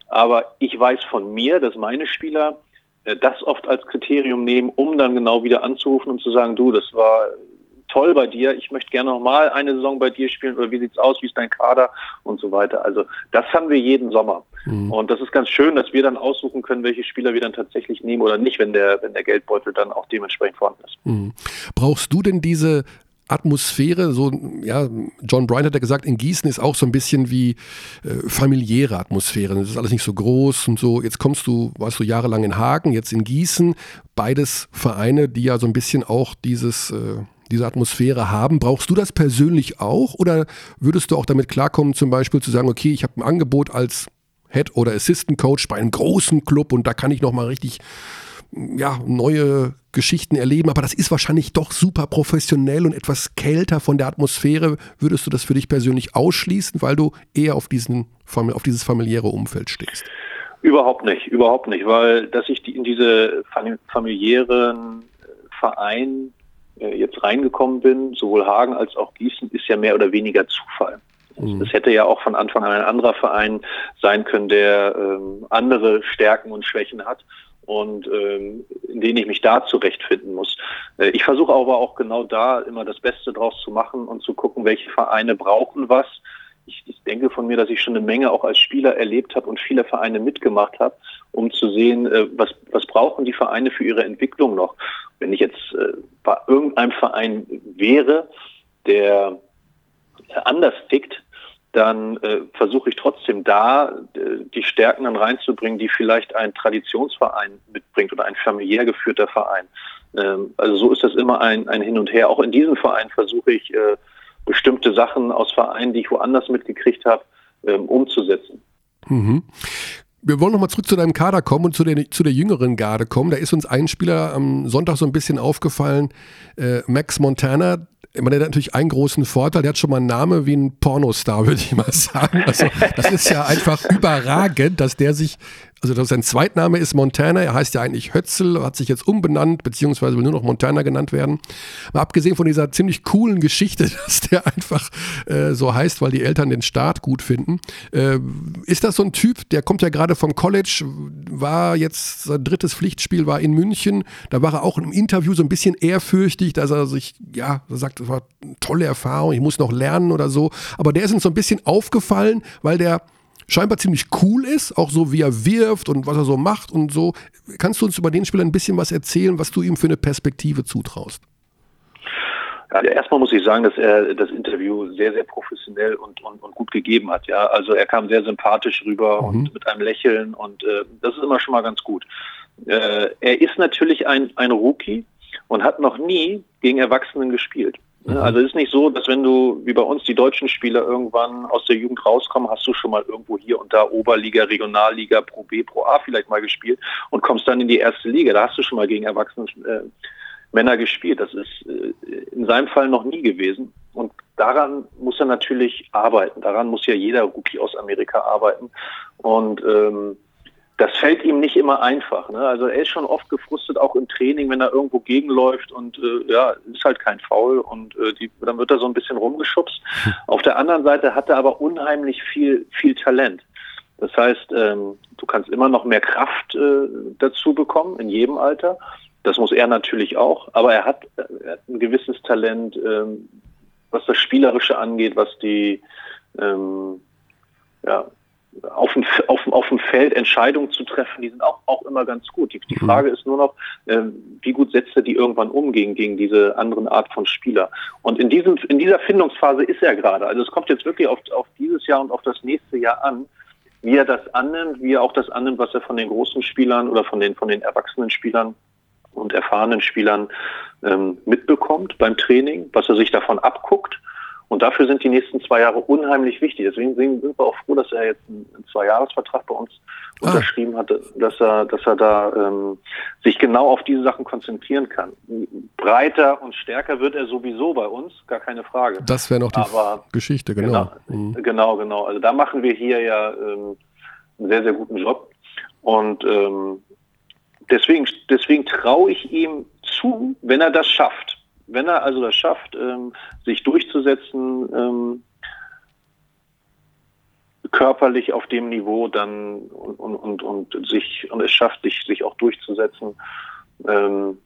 Aber ich weiß von mir, dass meine Spieler äh, das oft als Kriterium nehmen, um dann genau wieder anzurufen und zu sagen, du, das war toll bei dir, ich möchte gerne noch mal eine Saison bei dir spielen oder wie sieht's aus, wie ist dein Kader und so weiter. Also das haben wir jeden Sommer. Mhm. Und das ist ganz schön, dass wir dann aussuchen können, welche Spieler wir dann tatsächlich nehmen oder nicht, wenn der, wenn der Geldbeutel dann auch dementsprechend vorhanden ist. Mhm. Brauchst du denn diese Atmosphäre, so, ja, John Bryan hat ja gesagt, in Gießen ist auch so ein bisschen wie äh, familiäre Atmosphäre. Das ist alles nicht so groß und so. Jetzt kommst du, warst du jahrelang in Hagen, jetzt in Gießen. Beides Vereine, die ja so ein bisschen auch dieses, äh, diese Atmosphäre haben. Brauchst du das persönlich auch oder würdest du auch damit klarkommen, zum Beispiel zu sagen, okay, ich habe ein Angebot als Head oder Assistant Coach bei einem großen Club und da kann ich nochmal richtig ja, neue Geschichten erleben, aber das ist wahrscheinlich doch super professionell und etwas kälter von der Atmosphäre. Würdest du das für dich persönlich ausschließen, weil du eher auf, diesen, auf dieses familiäre Umfeld stehst? Überhaupt nicht, überhaupt nicht, weil dass ich in diese familiären Verein jetzt reingekommen bin, sowohl Hagen als auch Gießen, ist ja mehr oder weniger Zufall. Mhm. Es hätte ja auch von Anfang an ein anderer Verein sein können, der ähm, andere Stärken und Schwächen hat und ähm, in denen ich mich da zurechtfinden muss. Äh, ich versuche aber auch genau da immer das Beste draus zu machen und zu gucken, welche Vereine brauchen was. Ich, ich denke von mir, dass ich schon eine Menge auch als Spieler erlebt habe und viele Vereine mitgemacht habe, um zu sehen, äh, was, was brauchen die Vereine für ihre Entwicklung noch. Wenn ich jetzt äh, bei irgendeinem Verein wäre, der anders tickt, dann äh, versuche ich trotzdem da äh, die Stärken dann reinzubringen, die vielleicht ein Traditionsverein mitbringt oder ein familiär geführter Verein. Ähm, also so ist das immer ein, ein Hin und Her. Auch in diesem Verein versuche ich äh, bestimmte Sachen aus Vereinen, die ich woanders mitgekriegt habe, ähm, umzusetzen. Mhm. Wir wollen nochmal zurück zu deinem Kader kommen und zu der, zu der jüngeren Garde kommen. Da ist uns ein Spieler am Sonntag so ein bisschen aufgefallen, äh, Max Montana, der hat natürlich einen großen Vorteil, der hat schon mal einen Namen wie ein Pornostar, würde ich mal sagen. Also, das ist ja einfach überragend, dass der sich also sein Zweitname ist Montana, er heißt ja eigentlich Hötzel, hat sich jetzt umbenannt, beziehungsweise will nur noch Montana genannt werden. Mal abgesehen von dieser ziemlich coolen Geschichte, dass der einfach äh, so heißt, weil die Eltern den Staat gut finden. Äh, ist das so ein Typ, der kommt ja gerade vom College, war jetzt, sein drittes Pflichtspiel war in München, da war er auch im Interview so ein bisschen ehrfürchtig, dass er sich, ja, sagt, das war eine tolle Erfahrung, ich muss noch lernen oder so. Aber der ist uns so ein bisschen aufgefallen, weil der scheinbar ziemlich cool ist, auch so wie er wirft und was er so macht und so. Kannst du uns über den Spieler ein bisschen was erzählen, was du ihm für eine Perspektive zutraust? Ja, erstmal muss ich sagen, dass er das Interview sehr, sehr professionell und, und, und gut gegeben hat. Ja, also er kam sehr sympathisch rüber mhm. und mit einem Lächeln und äh, das ist immer schon mal ganz gut. Äh, er ist natürlich ein, ein Rookie und hat noch nie gegen Erwachsenen gespielt. Mhm. Also es ist nicht so, dass wenn du, wie bei uns, die deutschen Spieler irgendwann aus der Jugend rauskommen, hast du schon mal irgendwo hier und da Oberliga, Regionalliga, Pro B, Pro A vielleicht mal gespielt und kommst dann in die erste Liga. Da hast du schon mal gegen Erwachsene äh, Männer gespielt. Das ist äh, in seinem Fall noch nie gewesen. Und daran muss er natürlich arbeiten. Daran muss ja jeder Rookie aus Amerika arbeiten. Und ähm, das fällt ihm nicht immer einfach. Ne? Also er ist schon oft gefrustet, auch im Training, wenn er irgendwo gegenläuft und äh, ja, ist halt kein Foul und äh, die, dann wird er so ein bisschen rumgeschubst. Auf der anderen Seite hat er aber unheimlich viel, viel Talent. Das heißt, ähm, du kannst immer noch mehr Kraft äh, dazu bekommen, in jedem Alter. Das muss er natürlich auch, aber er hat, er hat ein gewisses Talent, ähm, was das Spielerische angeht, was die ähm, ja, auf dem, auf, auf dem Feld Entscheidungen zu treffen, die sind auch, auch immer ganz gut. Die, die mhm. Frage ist nur noch, äh, wie gut setzt er die irgendwann um gegen, gegen diese anderen Art von Spieler? Und in, diesem, in dieser Findungsphase ist er gerade. Also es kommt jetzt wirklich auf, auf dieses Jahr und auf das nächste Jahr an, wie er das annimmt, wie er auch das annimmt, was er von den großen Spielern oder von den, von den erwachsenen Spielern und erfahrenen Spielern ähm, mitbekommt beim Training, was er sich davon abguckt und dafür sind die nächsten zwei Jahre unheimlich wichtig. Deswegen sind wir auch froh, dass er jetzt einen, Zweijahresvertrag bei uns ah. unterschrieben hat, dass er, dass er da ähm, sich genau auf diese Sachen konzentrieren kann. Breiter und stärker wird er sowieso bei uns, gar keine Frage. Das wäre noch die Aber, Geschichte, genau. Genau, mhm. genau, genau. Also da machen wir hier ja ähm, einen sehr, sehr guten Job. Und ähm, deswegen, deswegen traue ich ihm zu, wenn er das schafft wenn er also das schafft, ähm, sich durchzusetzen, ähm, körperlich auf dem Niveau dann und, und, und, und sich und es schafft, sich, sich auch durchzusetzen. Ähm,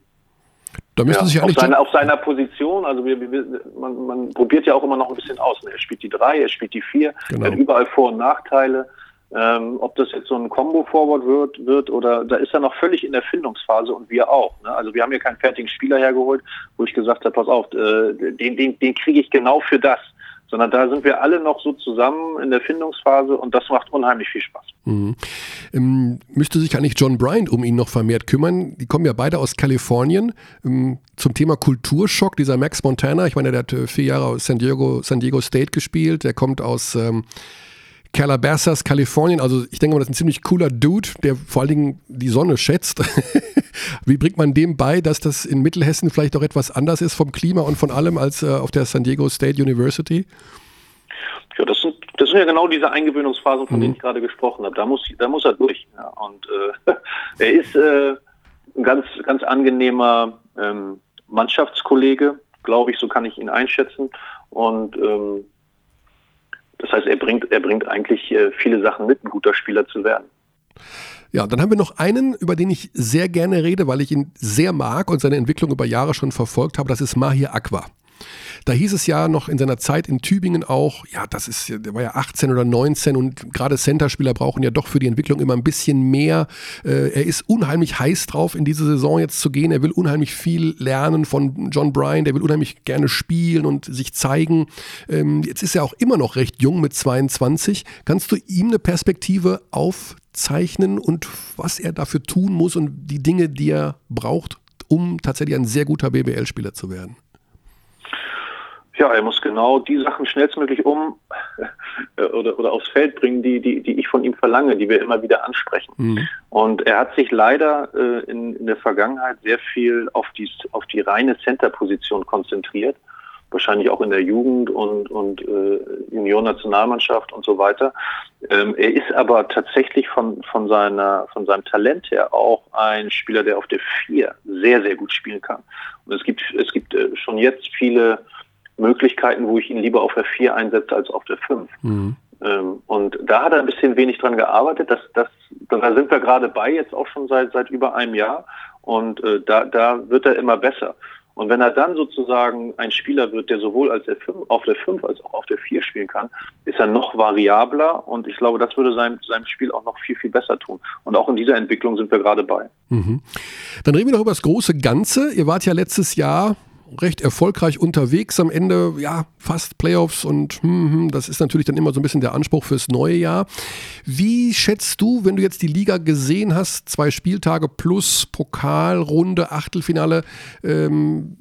da müsste ja, sich auf, seine, auf seiner Position, also wir, wir, man, man probiert ja auch immer noch ein bisschen aus. Er spielt die drei, er spielt die vier, genau. er hat überall Vor- und Nachteile. Ähm, ob das jetzt so ein Combo-Forward wird, wird oder da ist er noch völlig in der Findungsphase und wir auch. Ne? Also wir haben hier keinen fertigen Spieler hergeholt, wo ich gesagt habe, pass auf, äh, den, den, den kriege ich genau für das. Sondern da sind wir alle noch so zusammen in der Findungsphase und das macht unheimlich viel Spaß. Mhm. Ähm, müsste sich eigentlich John Bryant um ihn noch vermehrt kümmern? Die kommen ja beide aus Kalifornien. Ähm, zum Thema Kulturschock, dieser Max Montana, ich meine, der hat äh, vier Jahre aus San Diego, San Diego State gespielt, der kommt aus ähm, Calabasas, Kalifornien. Also ich denke mal, das ist ein ziemlich cooler Dude, der vor allen Dingen die Sonne schätzt. Wie bringt man dem bei, dass das in Mittelhessen vielleicht auch etwas anders ist vom Klima und von allem als äh, auf der San Diego State University? Ja, das sind, das sind ja genau diese Eingewöhnungsphasen, von mhm. denen ich gerade gesprochen habe. Da muss, da muss er durch. Ja. Und äh, er ist äh, ein ganz, ganz angenehmer ähm, Mannschaftskollege, glaube ich, so kann ich ihn einschätzen. Und ähm, das heißt, er bringt, er bringt eigentlich äh, viele Sachen mit, ein guter Spieler zu werden. Ja, dann haben wir noch einen, über den ich sehr gerne rede, weil ich ihn sehr mag und seine Entwicklung über Jahre schon verfolgt habe. Das ist Mahir Aqua. Da hieß es ja noch in seiner Zeit in Tübingen auch, ja, das ist, der war ja 18 oder 19 und gerade Centerspieler brauchen ja doch für die Entwicklung immer ein bisschen mehr. Äh, er ist unheimlich heiß drauf, in diese Saison jetzt zu gehen. Er will unheimlich viel lernen von John Bryan, der will unheimlich gerne spielen und sich zeigen. Ähm, jetzt ist er auch immer noch recht jung mit 22. Kannst du ihm eine Perspektive aufzeichnen und was er dafür tun muss und die Dinge, die er braucht, um tatsächlich ein sehr guter BBL-Spieler zu werden? Ja, er muss genau die Sachen schnellstmöglich um oder, oder aufs Feld bringen, die, die, die ich von ihm verlange, die wir immer wieder ansprechen. Mhm. Und er hat sich leider äh, in, in der Vergangenheit sehr viel auf die, auf die reine Center-Position konzentriert, wahrscheinlich auch in der Jugend und, und äh, Junioren-Nationalmannschaft und so weiter. Ähm, er ist aber tatsächlich von, von, seiner, von seinem Talent her auch ein Spieler, der auf der Vier sehr, sehr gut spielen kann. Und es gibt, es gibt äh, schon jetzt viele Möglichkeiten, wo ich ihn lieber auf der 4 einsetze als auf der 5. Mhm. Ähm, und da hat er ein bisschen wenig dran gearbeitet. Das, das, da sind wir gerade bei, jetzt auch schon seit, seit über einem Jahr. Und äh, da, da wird er immer besser. Und wenn er dann sozusagen ein Spieler wird, der sowohl als der 5, auf der 5 als auch auf der 4 spielen kann, ist er noch variabler und ich glaube, das würde seinem, seinem Spiel auch noch viel, viel besser tun. Und auch in dieser Entwicklung sind wir gerade bei. Mhm. Dann reden wir noch über das große Ganze. Ihr wart ja letztes Jahr recht erfolgreich unterwegs am Ende, ja, fast Playoffs und hm, hm, das ist natürlich dann immer so ein bisschen der Anspruch fürs neue Jahr. Wie schätzt du, wenn du jetzt die Liga gesehen hast, zwei Spieltage plus Pokalrunde, Achtelfinale, ähm,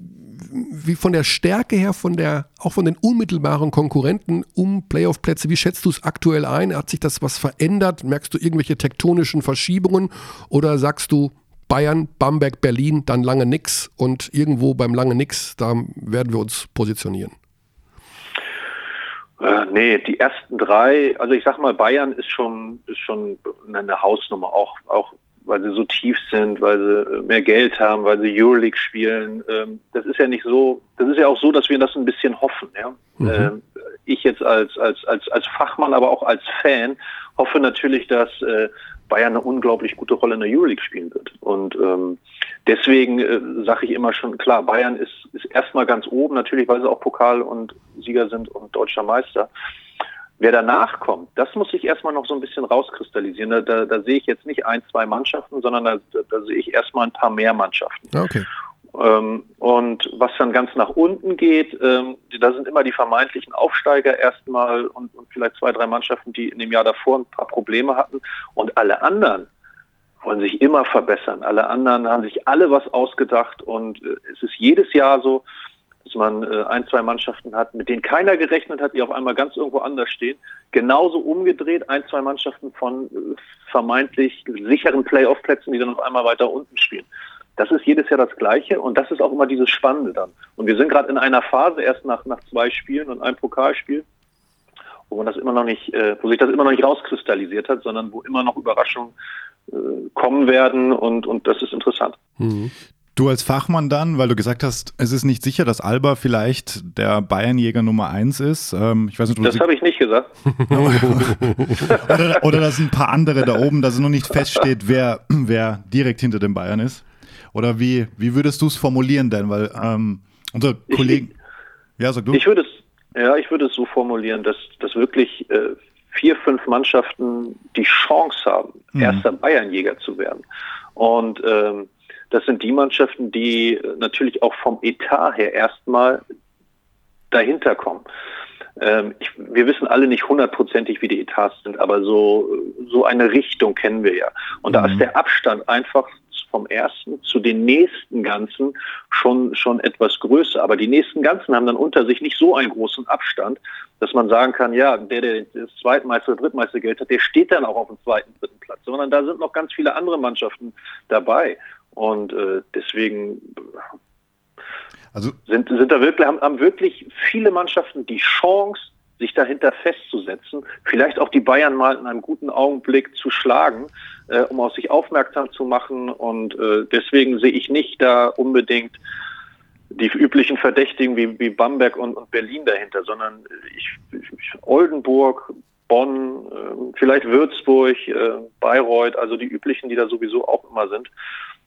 wie von der Stärke her, von der, auch von den unmittelbaren Konkurrenten um Playoff-Plätze, wie schätzt du es aktuell ein? Hat sich das was verändert? Merkst du irgendwelche tektonischen Verschiebungen oder sagst du, Bayern, Bamberg, Berlin, dann lange nix und irgendwo beim lange nix, da werden wir uns positionieren. Äh, nee, die ersten drei, also ich sag mal, Bayern ist schon, ist schon eine Hausnummer, auch, auch weil sie so tief sind, weil sie äh, mehr Geld haben, weil sie Euroleague spielen. Ähm, das ist ja nicht so, das ist ja auch so, dass wir das ein bisschen hoffen. Ja? Mhm. Ähm, ich jetzt als, als, als, als Fachmann, aber auch als Fan hoffe natürlich, dass äh, Bayern eine unglaublich gute Rolle in der Euroleague spielen wird. Und ähm, deswegen äh, sage ich immer schon, klar, Bayern ist, ist erstmal ganz oben, natürlich, weil sie auch Pokal und Sieger sind und deutscher Meister. Wer danach kommt, das muss sich erstmal noch so ein bisschen rauskristallisieren. Da, da, da sehe ich jetzt nicht ein, zwei Mannschaften, sondern da, da sehe ich erstmal ein paar mehr Mannschaften. Okay. Ähm, und was dann ganz nach unten geht, ähm, da sind immer die vermeintlichen Aufsteiger erstmal und, und vielleicht zwei, drei Mannschaften, die in dem Jahr davor ein paar Probleme hatten. Und alle anderen wollen sich immer verbessern. Alle anderen haben sich alle was ausgedacht und äh, es ist jedes Jahr so, dass man äh, ein, zwei Mannschaften hat, mit denen keiner gerechnet hat, die auf einmal ganz irgendwo anders stehen. Genauso umgedreht ein, zwei Mannschaften von äh, vermeintlich sicheren Playoff-Plätzen, die dann auf einmal weiter unten spielen. Das ist jedes Jahr das Gleiche und das ist auch immer dieses Spannende dann. Und wir sind gerade in einer Phase, erst nach, nach zwei Spielen und einem Pokalspiel, wo man das immer noch nicht, äh, wo sich das immer noch nicht rauskristallisiert hat, sondern wo immer noch Überraschungen äh, kommen werden und, und das ist interessant. Mhm. Du als Fachmann dann, weil du gesagt hast, es ist nicht sicher, dass Alba vielleicht der Bayernjäger Nummer eins ist. Ähm, ich weiß nicht, das habe ich nicht gesagt. oder, oder dass ein paar andere da oben, dass es noch nicht feststeht, wer, wer direkt hinter den Bayern ist. Oder wie, wie würdest du es formulieren denn? Weil ähm, unsere Kollegen. Ich, ja, sag du. Ich würde es, ja, ich würde es so formulieren, dass, dass wirklich äh, vier, fünf Mannschaften die Chance haben, mhm. erster Bayernjäger zu werden. Und ähm, das sind die Mannschaften, die natürlich auch vom Etat her erstmal dahinter kommen. Ähm, ich, wir wissen alle nicht hundertprozentig, wie die Etats sind, aber so, so eine Richtung kennen wir ja. Und mhm. da ist der Abstand einfach vom ersten zu den nächsten Ganzen schon, schon etwas größer. Aber die nächsten Ganzen haben dann unter sich nicht so einen großen Abstand, dass man sagen kann, ja, der, der das Zweitmeister, Drittmeister Geld hat, der steht dann auch auf dem zweiten, dritten Platz, sondern da sind noch ganz viele andere Mannschaften dabei. Und äh, deswegen also sind, sind da wirklich, haben, haben wirklich viele Mannschaften die Chance, sich dahinter festzusetzen, vielleicht auch die Bayern mal in einem guten Augenblick zu schlagen, äh, um auf sich aufmerksam zu machen. Und äh, deswegen sehe ich nicht da unbedingt die üblichen Verdächtigen wie, wie Bamberg und, und Berlin dahinter, sondern ich, ich Oldenburg, Bonn, äh, vielleicht Würzburg, äh, Bayreuth, also die üblichen, die da sowieso auch immer sind.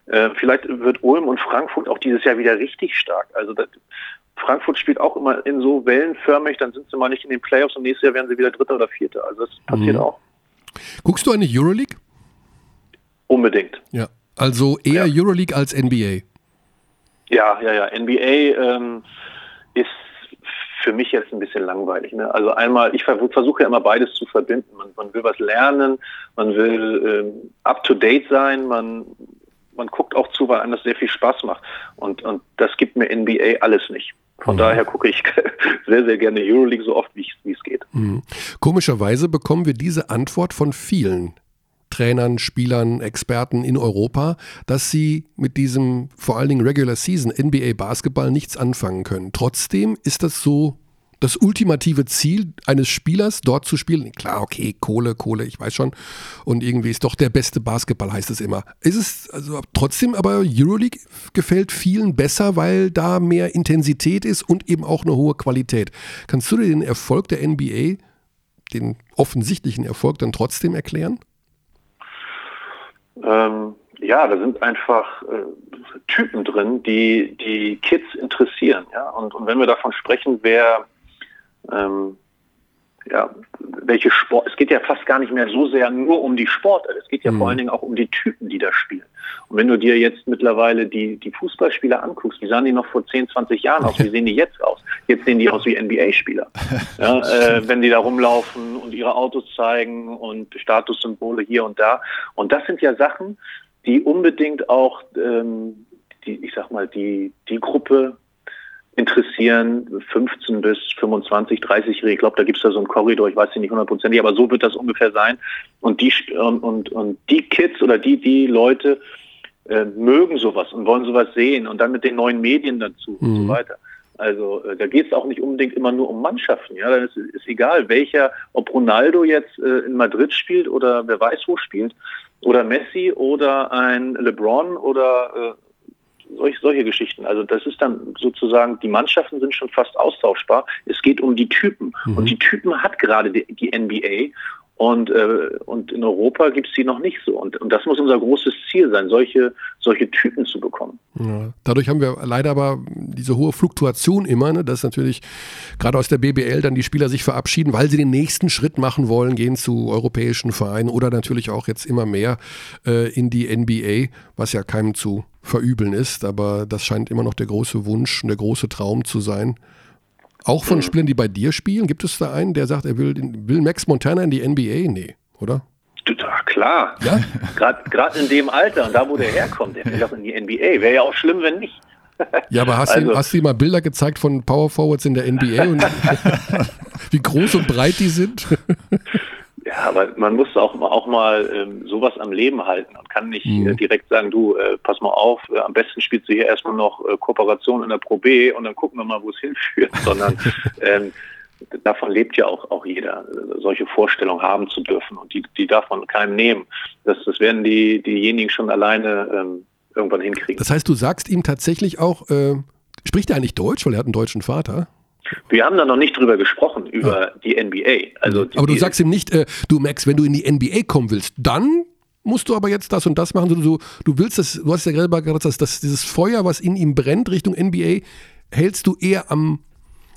Äh, vielleicht wird Ulm und Frankfurt auch dieses Jahr wieder richtig stark. Also das, Frankfurt spielt auch immer in so wellenförmig, dann sind sie mal nicht in den Playoffs und nächstes Jahr werden sie wieder Dritter oder Vierter. Also das passiert mhm. auch. Guckst du eine Euroleague? Unbedingt. Ja, also eher ja. Euroleague als NBA. Ja, ja, ja. NBA ähm, ist für mich jetzt ein bisschen langweilig. Ne? Also einmal, ich versuche ja immer beides zu verbinden. Man, man will was lernen, man will ähm, up to date sein, man man guckt auch zu, weil einem das sehr viel Spaß macht. Und, und das gibt mir NBA alles nicht. Von mhm. daher gucke ich sehr, sehr gerne Euroleague so oft, wie es geht. Mhm. Komischerweise bekommen wir diese Antwort von vielen Trainern, Spielern, Experten in Europa, dass sie mit diesem vor allen Dingen Regular Season NBA Basketball nichts anfangen können. Trotzdem ist das so das ultimative Ziel eines Spielers, dort zu spielen. Klar, okay, Kohle, Kohle, ich weiß schon. Und irgendwie ist doch der beste Basketball, heißt es immer. Ist es also trotzdem, aber Euroleague gefällt vielen besser, weil da mehr Intensität ist und eben auch eine hohe Qualität. Kannst du dir den Erfolg der NBA, den offensichtlichen Erfolg, dann trotzdem erklären? Ähm, ja, da sind einfach äh, Typen drin, die die Kids interessieren. Ja? Und, und wenn wir davon sprechen, wer ähm, ja, welche Sport, es geht ja fast gar nicht mehr so sehr nur um die Sportler, es geht ja mhm. vor allen Dingen auch um die Typen, die da spielen. Und wenn du dir jetzt mittlerweile die, die Fußballspieler anguckst, wie sahen die noch vor 10, 20 Jahren aus? Wie sehen die jetzt aus? Jetzt sehen die aus wie NBA-Spieler. Ja, äh, wenn die da rumlaufen und ihre Autos zeigen und Statussymbole hier und da. Und das sind ja Sachen, die unbedingt auch, ähm, die, ich sag mal, die, die Gruppe interessieren, 15 bis 25, 30-Jährige. Ich glaube, da gibt es da so einen Korridor, ich weiß nicht hundertprozentig, aber so wird das ungefähr sein. Und die, und, und, und die Kids oder die, die Leute äh, mögen sowas und wollen sowas sehen und dann mit den neuen Medien dazu mhm. und so mhm. weiter. Also äh, da geht es auch nicht unbedingt immer nur um Mannschaften. Ja, dann ist, ist egal, welcher, ob Ronaldo jetzt äh, in Madrid spielt oder wer weiß wo spielt oder Messi oder ein LeBron oder äh, solche, solche Geschichten. Also das ist dann sozusagen, die Mannschaften sind schon fast austauschbar. Es geht um die Typen. Mhm. Und die Typen hat gerade die, die NBA. Und, äh, und in Europa gibt es die noch nicht so. Und, und das muss unser großes Ziel sein, solche, solche Typen zu bekommen. Ja, dadurch haben wir leider aber diese hohe Fluktuation immer, ne, dass natürlich gerade aus der BBL dann die Spieler sich verabschieden, weil sie den nächsten Schritt machen wollen, gehen zu europäischen Vereinen oder natürlich auch jetzt immer mehr äh, in die NBA, was ja keinem zu verübeln ist. Aber das scheint immer noch der große Wunsch und der große Traum zu sein. Auch von. Spielern, die bei dir spielen, gibt es da einen, der sagt, er will, will Max Montana in die NBA? Nee, oder? Ja, klar. Ja? Gerade in dem Alter und da, wo der herkommt, der will doch in die NBA. Wäre ja auch schlimm, wenn nicht. Ja, aber hast, also, du, hast du mal Bilder gezeigt von Power Forwards in der NBA und wie groß und breit die sind? Ja, aber man muss auch, auch mal ähm, sowas am Leben halten und kann nicht mhm. äh, direkt sagen, du, äh, pass mal auf, äh, am besten spielst du hier erstmal noch äh, Kooperation in der Pro B und dann gucken wir mal, wo es hinführt, sondern ähm, davon lebt ja auch, auch jeder, solche Vorstellungen haben zu dürfen und die, die darf man keinem nehmen. Das, das werden die, diejenigen schon alleine ähm, irgendwann hinkriegen. Das heißt, du sagst ihm tatsächlich auch, äh, spricht er eigentlich Deutsch, weil er hat einen deutschen Vater? Wir haben da noch nicht drüber gesprochen, über ja. die NBA. Also aber du sagst ihm nicht, äh, du Max, wenn du in die NBA kommen willst, dann musst du aber jetzt das und das machen. Du, du, du willst das, du hast ja gerade gesagt, dass, dass dieses Feuer, was in ihm brennt Richtung NBA, hältst du eher am,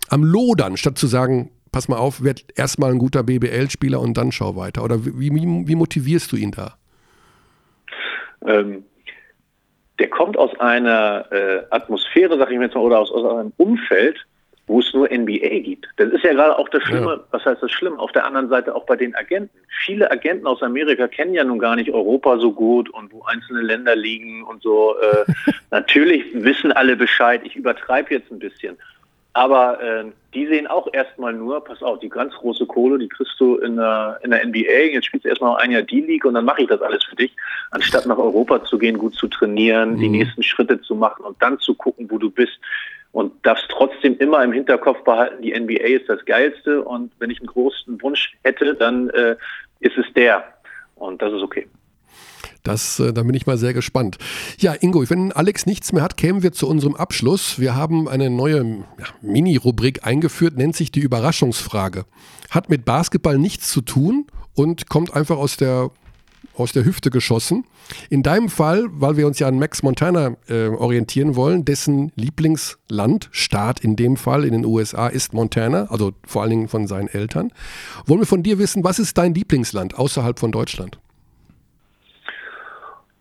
am Lodern, statt zu sagen, pass mal auf, werd erstmal ein guter BBL-Spieler und dann schau weiter. Oder wie, wie, wie motivierst du ihn da? Ähm, der kommt aus einer äh, Atmosphäre, sag ich jetzt mal, oder aus, aus einem Umfeld, wo es nur NBA gibt. Das ist ja gerade auch das Schlimme, ja. was heißt das Schlimme? Auf der anderen Seite auch bei den Agenten. Viele Agenten aus Amerika kennen ja nun gar nicht Europa so gut und wo einzelne Länder liegen und so. Äh, natürlich wissen alle Bescheid. Ich übertreibe jetzt ein bisschen. Aber äh, die sehen auch erstmal nur, pass auf, die ganz große Kohle, die kriegst du in der, in der NBA. Jetzt spielst du erstmal ein Jahr die League und dann mache ich das alles für dich. Anstatt nach Europa zu gehen, gut zu trainieren, mhm. die nächsten Schritte zu machen und dann zu gucken, wo du bist und darfst trotzdem immer im Hinterkopf behalten, die NBA ist das Geilste und wenn ich einen großen Wunsch hätte, dann äh, ist es der. Und das ist okay. Das, äh, da bin ich mal sehr gespannt. Ja, Ingo, wenn Alex nichts mehr hat, kämen wir zu unserem Abschluss. Wir haben eine neue ja, Mini-Rubrik eingeführt, nennt sich die Überraschungsfrage. Hat mit Basketball nichts zu tun und kommt einfach aus der aus der Hüfte geschossen. In deinem Fall, weil wir uns ja an Max Montana äh, orientieren wollen, dessen Lieblingsland, Staat in dem Fall in den USA ist Montana, also vor allen Dingen von seinen Eltern. Wollen wir von dir wissen, was ist dein Lieblingsland außerhalb von Deutschland?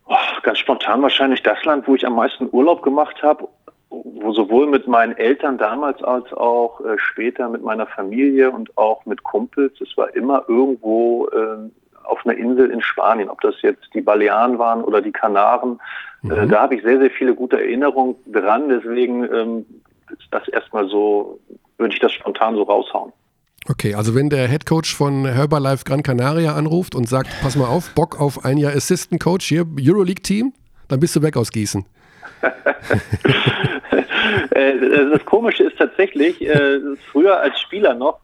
Oh, ganz spontan wahrscheinlich das Land, wo ich am meisten Urlaub gemacht habe, wo sowohl mit meinen Eltern damals als auch äh, später mit meiner Familie und auch mit Kumpels, es war immer irgendwo äh, auf einer Insel in Spanien, ob das jetzt die Balearen waren oder die Kanaren. Äh, mhm. Äh, da habe ich sehr, sehr viele gute Erinnerungen dran. Deswegen ähm, ist das erstmal so, würde ich das spontan so raushauen. Okay, also wenn der Head Coach von Herbalife Gran Canaria anruft und sagt, pass mal auf, Bock auf ein Jahr Assistant Coach hier, Euroleague Team, dann bist du weg aus Gießen. Äh, das Komische ist tatsächlich, äh, früher als Spieler noch,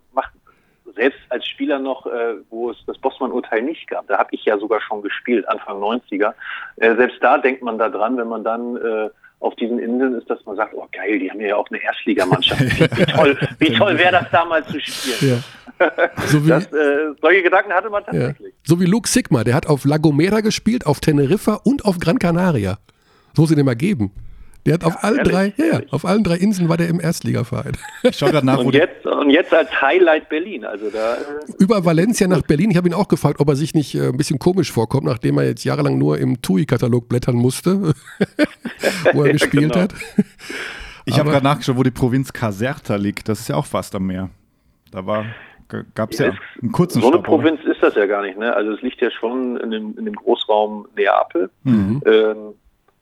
selbst als Spieler noch, äh, wo es das Bossmann-Urteil nicht gab, da habe ich ja sogar schon gespielt, Anfang 90er. Äh, selbst da denkt man da dran, wenn man dann äh, auf diesen Inseln ist, dass man sagt, oh geil, die haben ja auch eine Erstligamannschaft. Wie, wie toll, wie toll wäre das damals zu spielen. Ja. So wie, das, äh, solche Gedanken hatte man tatsächlich. Ja. So wie Luke Sigma, der hat auf La Gomera gespielt, auf Teneriffa und auf Gran Canaria. Das muss ihn immer geben. Der hat auf allen ehrlich? drei, ja, ja, auf allen drei Inseln war der im Erstligaverein. Ich schaue gerade nach, wo Und die, jetzt, und jetzt als Highlight Berlin. Also da, äh, Über Valencia nach Berlin. Ich habe ihn auch gefragt, ob er sich nicht äh, ein bisschen komisch vorkommt, nachdem er jetzt jahrelang nur im TUI-Katalog blättern musste, wo er Ja, gespielt genau. hat. ich habe gerade nachgeschaut, wo die Provinz Caserta liegt. Das ist ja auch fast am Meer. Da war, gab es ja Ja, einen kurzen so eine Stopp, oder? Provinz ist das ja gar nicht. Ne? Also es liegt ja schon in dem, in dem Großraum Neapel. Mhm. Ähm,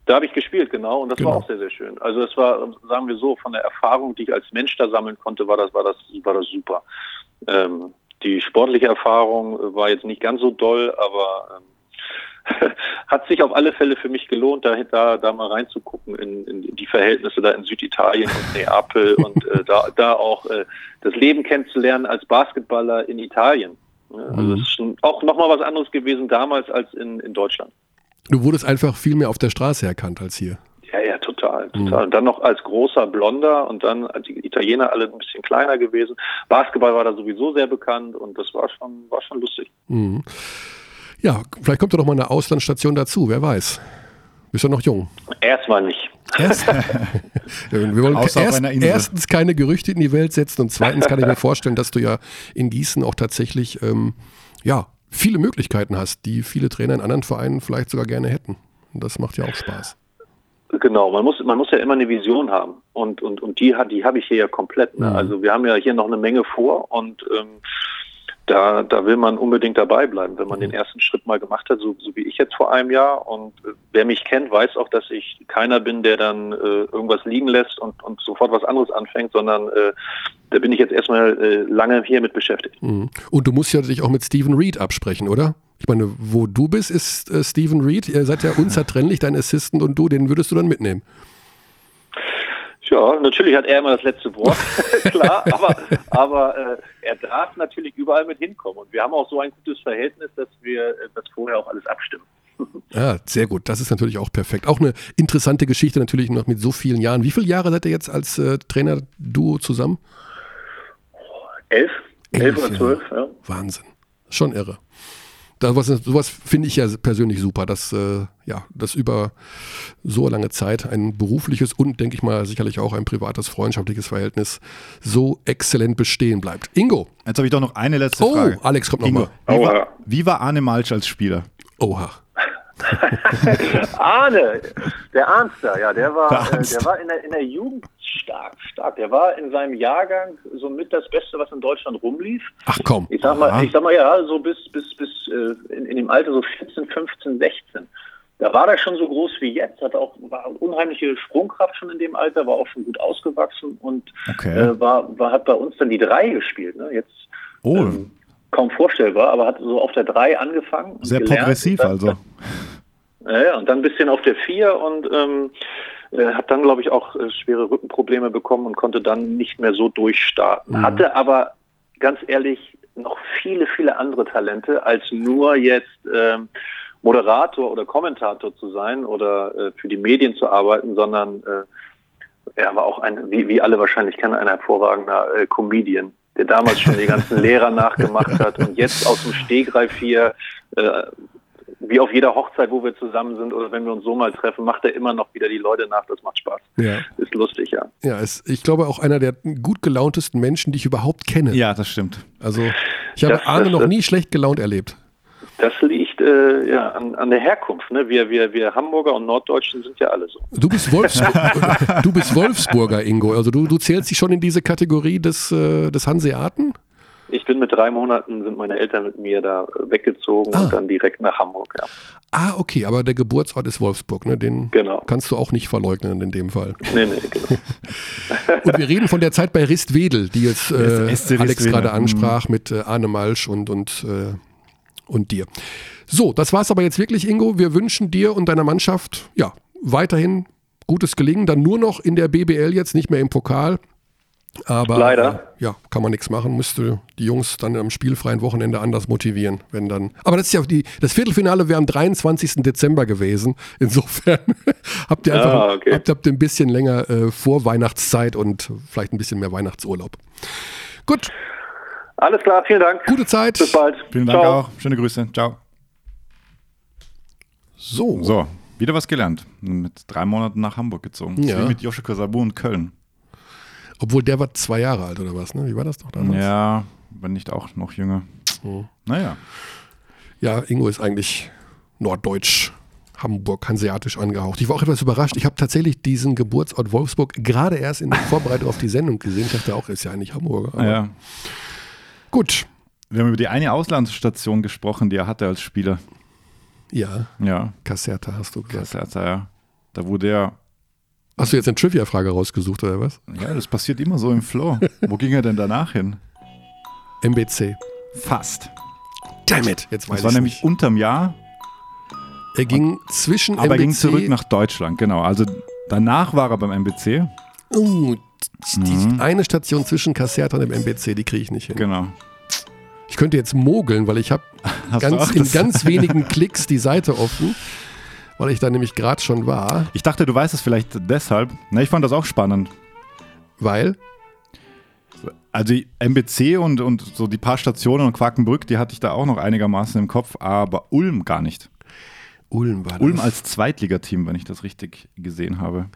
da habe ich gespielt, genau, und das Genau. war auch sehr, sehr schön. Also es war, sagen wir so, von der Erfahrung, die ich als Mensch da sammeln konnte, war das, war das, war das super. Ähm, die sportliche Erfahrung äh, war jetzt nicht ganz so doll, aber ähm, hat sich auf alle Fälle für mich gelohnt, da, da, da mal reinzugucken in, in die Verhältnisse da in Süditalien und Neapel und äh, da, da auch äh, das Leben kennenzulernen als Basketballer in Italien. Also Mhm. es ist schon auch nochmal was anderes gewesen damals als in, in Deutschland. Du wurdest einfach viel mehr auf der Straße erkannt als hier. Ja, ja, total, total. Und dann noch als großer Blonder und dann als die Italiener alle ein bisschen kleiner gewesen. Basketball war da sowieso sehr bekannt und das war schon, war schon lustig. Mhm. Ja, vielleicht kommt doch noch mal eine Auslandsstation dazu, wer weiß. Bist ja noch jung. Erstmal nicht. Erst, wir wollen erst, erstens keine Gerüchte in die Welt setzen und zweitens kann ich mir vorstellen, dass du ja in Gießen auch tatsächlich ähm, ja, viele Möglichkeiten hast, die viele Trainer in anderen Vereinen vielleicht sogar gerne hätten. Und das macht ja auch Spaß. Genau, man muss, man muss ja immer eine Vision haben. Und, und, und die, hat- die habe ich hier ja komplett. Ne? Mhm. Also wir haben ja hier noch eine Menge vor und ähm, da, da will man unbedingt dabei bleiben, wenn man den ersten Schritt mal gemacht hat, so, so wie ich jetzt vor einem Jahr. Und äh, wer mich kennt, weiß auch, dass ich keiner bin, der dann äh, irgendwas liegen lässt und, und sofort was anderes anfängt, sondern äh, da bin ich jetzt erstmal äh, lange hier mit beschäftigt. Mhm. Und du musst ja dich auch mit Stephen Reed absprechen, oder? Ich meine, wo du bist, ist äh, Stephen Reed. Ihr seid ja unzertrennlich, dein Assistant und du, den würdest du dann mitnehmen. Ja, natürlich hat er immer das letzte Wort, klar, aber, aber äh, er darf natürlich überall mit hinkommen. Und wir haben auch so ein gutes Verhältnis, dass wir äh, das vorher auch alles abstimmen. Ja, sehr gut. Das ist natürlich auch perfekt. Auch eine interessante Geschichte natürlich noch mit so vielen Jahren. Wie viele Jahre seid ihr jetzt als äh, Trainer-Duo zusammen? Elf? Elf Elf oder zwölf, ja. Wahnsinn. Schon irre. Da, was, sowas finde ich ja persönlich super, dass äh, ja, das über so lange Zeit ein berufliches und, denke ich mal, sicherlich auch ein privates, freundschaftliches Verhältnis so exzellent bestehen bleibt. Ingo. Jetzt habe ich doch noch eine letzte Oh, Frage. Alex kommt Ingo, nochmal. wie, war, wie war Arne Malsch als Spieler? Oha. Arne, der Arnster, ja, der war, Der äh, der war in der, in der Jugend stark, stark. Der war in seinem Jahrgang somit das Beste, was in Deutschland rumlief. Ach komm. Ich sag mal, Aha. ich sag mal ja, so bis bis bis äh, in, in dem Alter so 14, 15, 16. Da war er schon so groß wie jetzt, hat auch war unheimliche Sprungkraft schon in dem Alter, war auch schon gut ausgewachsen und Okay. äh, war, war hat bei uns dann die drei gespielt. Ne? Jetzt Oh, ähm, kaum vorstellbar, aber hat so auf der drei angefangen. und sehr gelernt. progressiv dann- also. ja, und dann ein bisschen auf der vier und ähm, äh, hat dann, glaube ich, auch äh, schwere Rückenprobleme bekommen und konnte dann nicht mehr so durchstarten. Mhm. Hatte aber ganz ehrlich noch viele, viele andere Talente, als nur jetzt ähm, Moderator oder Kommentator zu sein oder äh, für die Medien zu arbeiten, sondern äh, er war auch ein, wie, wie alle wahrscheinlich kennen, ein hervorragender äh, Comedian, der damals schon die ganzen Lehrer nachgemacht hat und jetzt aus dem Stegreif hier äh, wie auf jeder Hochzeit, wo wir zusammen sind oder wenn wir uns so mal treffen, macht er immer noch wieder die Leute nach. Das macht Spaß. Ja, Ist lustig, ja. ja ist, ich glaube auch einer der gut gelauntesten Menschen, die ich überhaupt kenne. Ja, das stimmt. Also ich habe Das- Arne das- noch das- nie schlecht gelaunt erlebt. Das liegt äh, ja, an, an der Herkunft. Ne? Wir, wir, wir Hamburger und Norddeutschen sind ja alle so. Du bist, Wolfsburg, du bist Wolfsburger, Ingo. Also du, du zählst dich schon in diese Kategorie des, äh, des Hanseaten? Ich bin mit drei Monaten, sind meine Eltern mit mir da weggezogen Ah. und dann direkt nach Hamburg. Ja. Ah, okay, aber der Geburtsort ist Wolfsburg, ne? Den Genau. kannst du auch nicht verleugnen in dem Fall. Nee, nee, genau. Und wir reden von der Zeit bei Ristwedel, die jetzt äh, Alex gerade ansprach mit äh, Arne Malsch und, und, äh, und dir. So, das war's aber jetzt wirklich, Ingo. Wir wünschen dir und deiner Mannschaft ja weiterhin gutes Gelingen. Dann nur noch in der BBL jetzt, nicht mehr im Pokal. Aber Leider. Äh, ja, kann man nichts machen. Müsste die Jungs dann am spielfreien Wochenende anders motivieren, wenn dann. Aber das ist ja die, das Viertelfinale wäre am 23. Dezember gewesen. Insofern habt ihr einfach Ah, okay. habt, habt ihr ein bisschen länger äh, vor Weihnachtszeit und vielleicht ein bisschen mehr Weihnachtsurlaub. Gut, Alles klar, vielen Dank. gute Zeit. Bis bald. Vielen Dank Ciao. auch. Schöne Grüße. Ciao. So, So, Wieder was gelernt. Mit drei Monaten nach Hamburg gezogen. Ja. Wie mit Joschka Sabu und Köln. Obwohl der war zwei Jahre alt oder was, ne? Wie war das doch damals? Ja, wenn nicht auch noch jünger. Oh. Naja. Ja, Ingo ist eigentlich norddeutsch, Hamburg, hanseatisch angehaucht. Ich war auch etwas überrascht. Ich habe tatsächlich diesen Geburtsort Wolfsburg gerade erst in der Vorbereitung auf die Sendung gesehen. Ich dachte auch, ist ja eigentlich Hamburger. Aber ja. Gut, Wir haben über die eine Auslandsstation gesprochen, die er hatte als Spieler. Ja, Ja, Caserta hast du gesagt. er ja. Da wurde er. Hast du jetzt eine Trivia-Frage rausgesucht oder was? Ja, das passiert immer so im Flow. Wo ging er denn danach hin? MBC. Fast. Damn it, jetzt weiß Das war ich nämlich nicht. unterm Jahr, Er ging zwischen aber er MBC ging zurück nach Deutschland, genau. Also danach war er beim MBC. Oh, die Mhm. eine Station zwischen Caserta und dem MBC, die kriege ich nicht hin. Genau. Ich könnte jetzt mogeln, weil ich habe ganz, in ganz wenigen Klicks die Seite offen, weil ich da nämlich gerade schon war, Ich dachte, du weißt es vielleicht deshalb. Na, ich fand das auch spannend. weil Also MBC und, und so die paar Stationen und Quakenbrück, die hatte ich da auch noch einigermaßen im Kopf, aber Ulm gar nicht. Ulm war das. Ulm als Zweitligateam, wenn ich das richtig gesehen habe.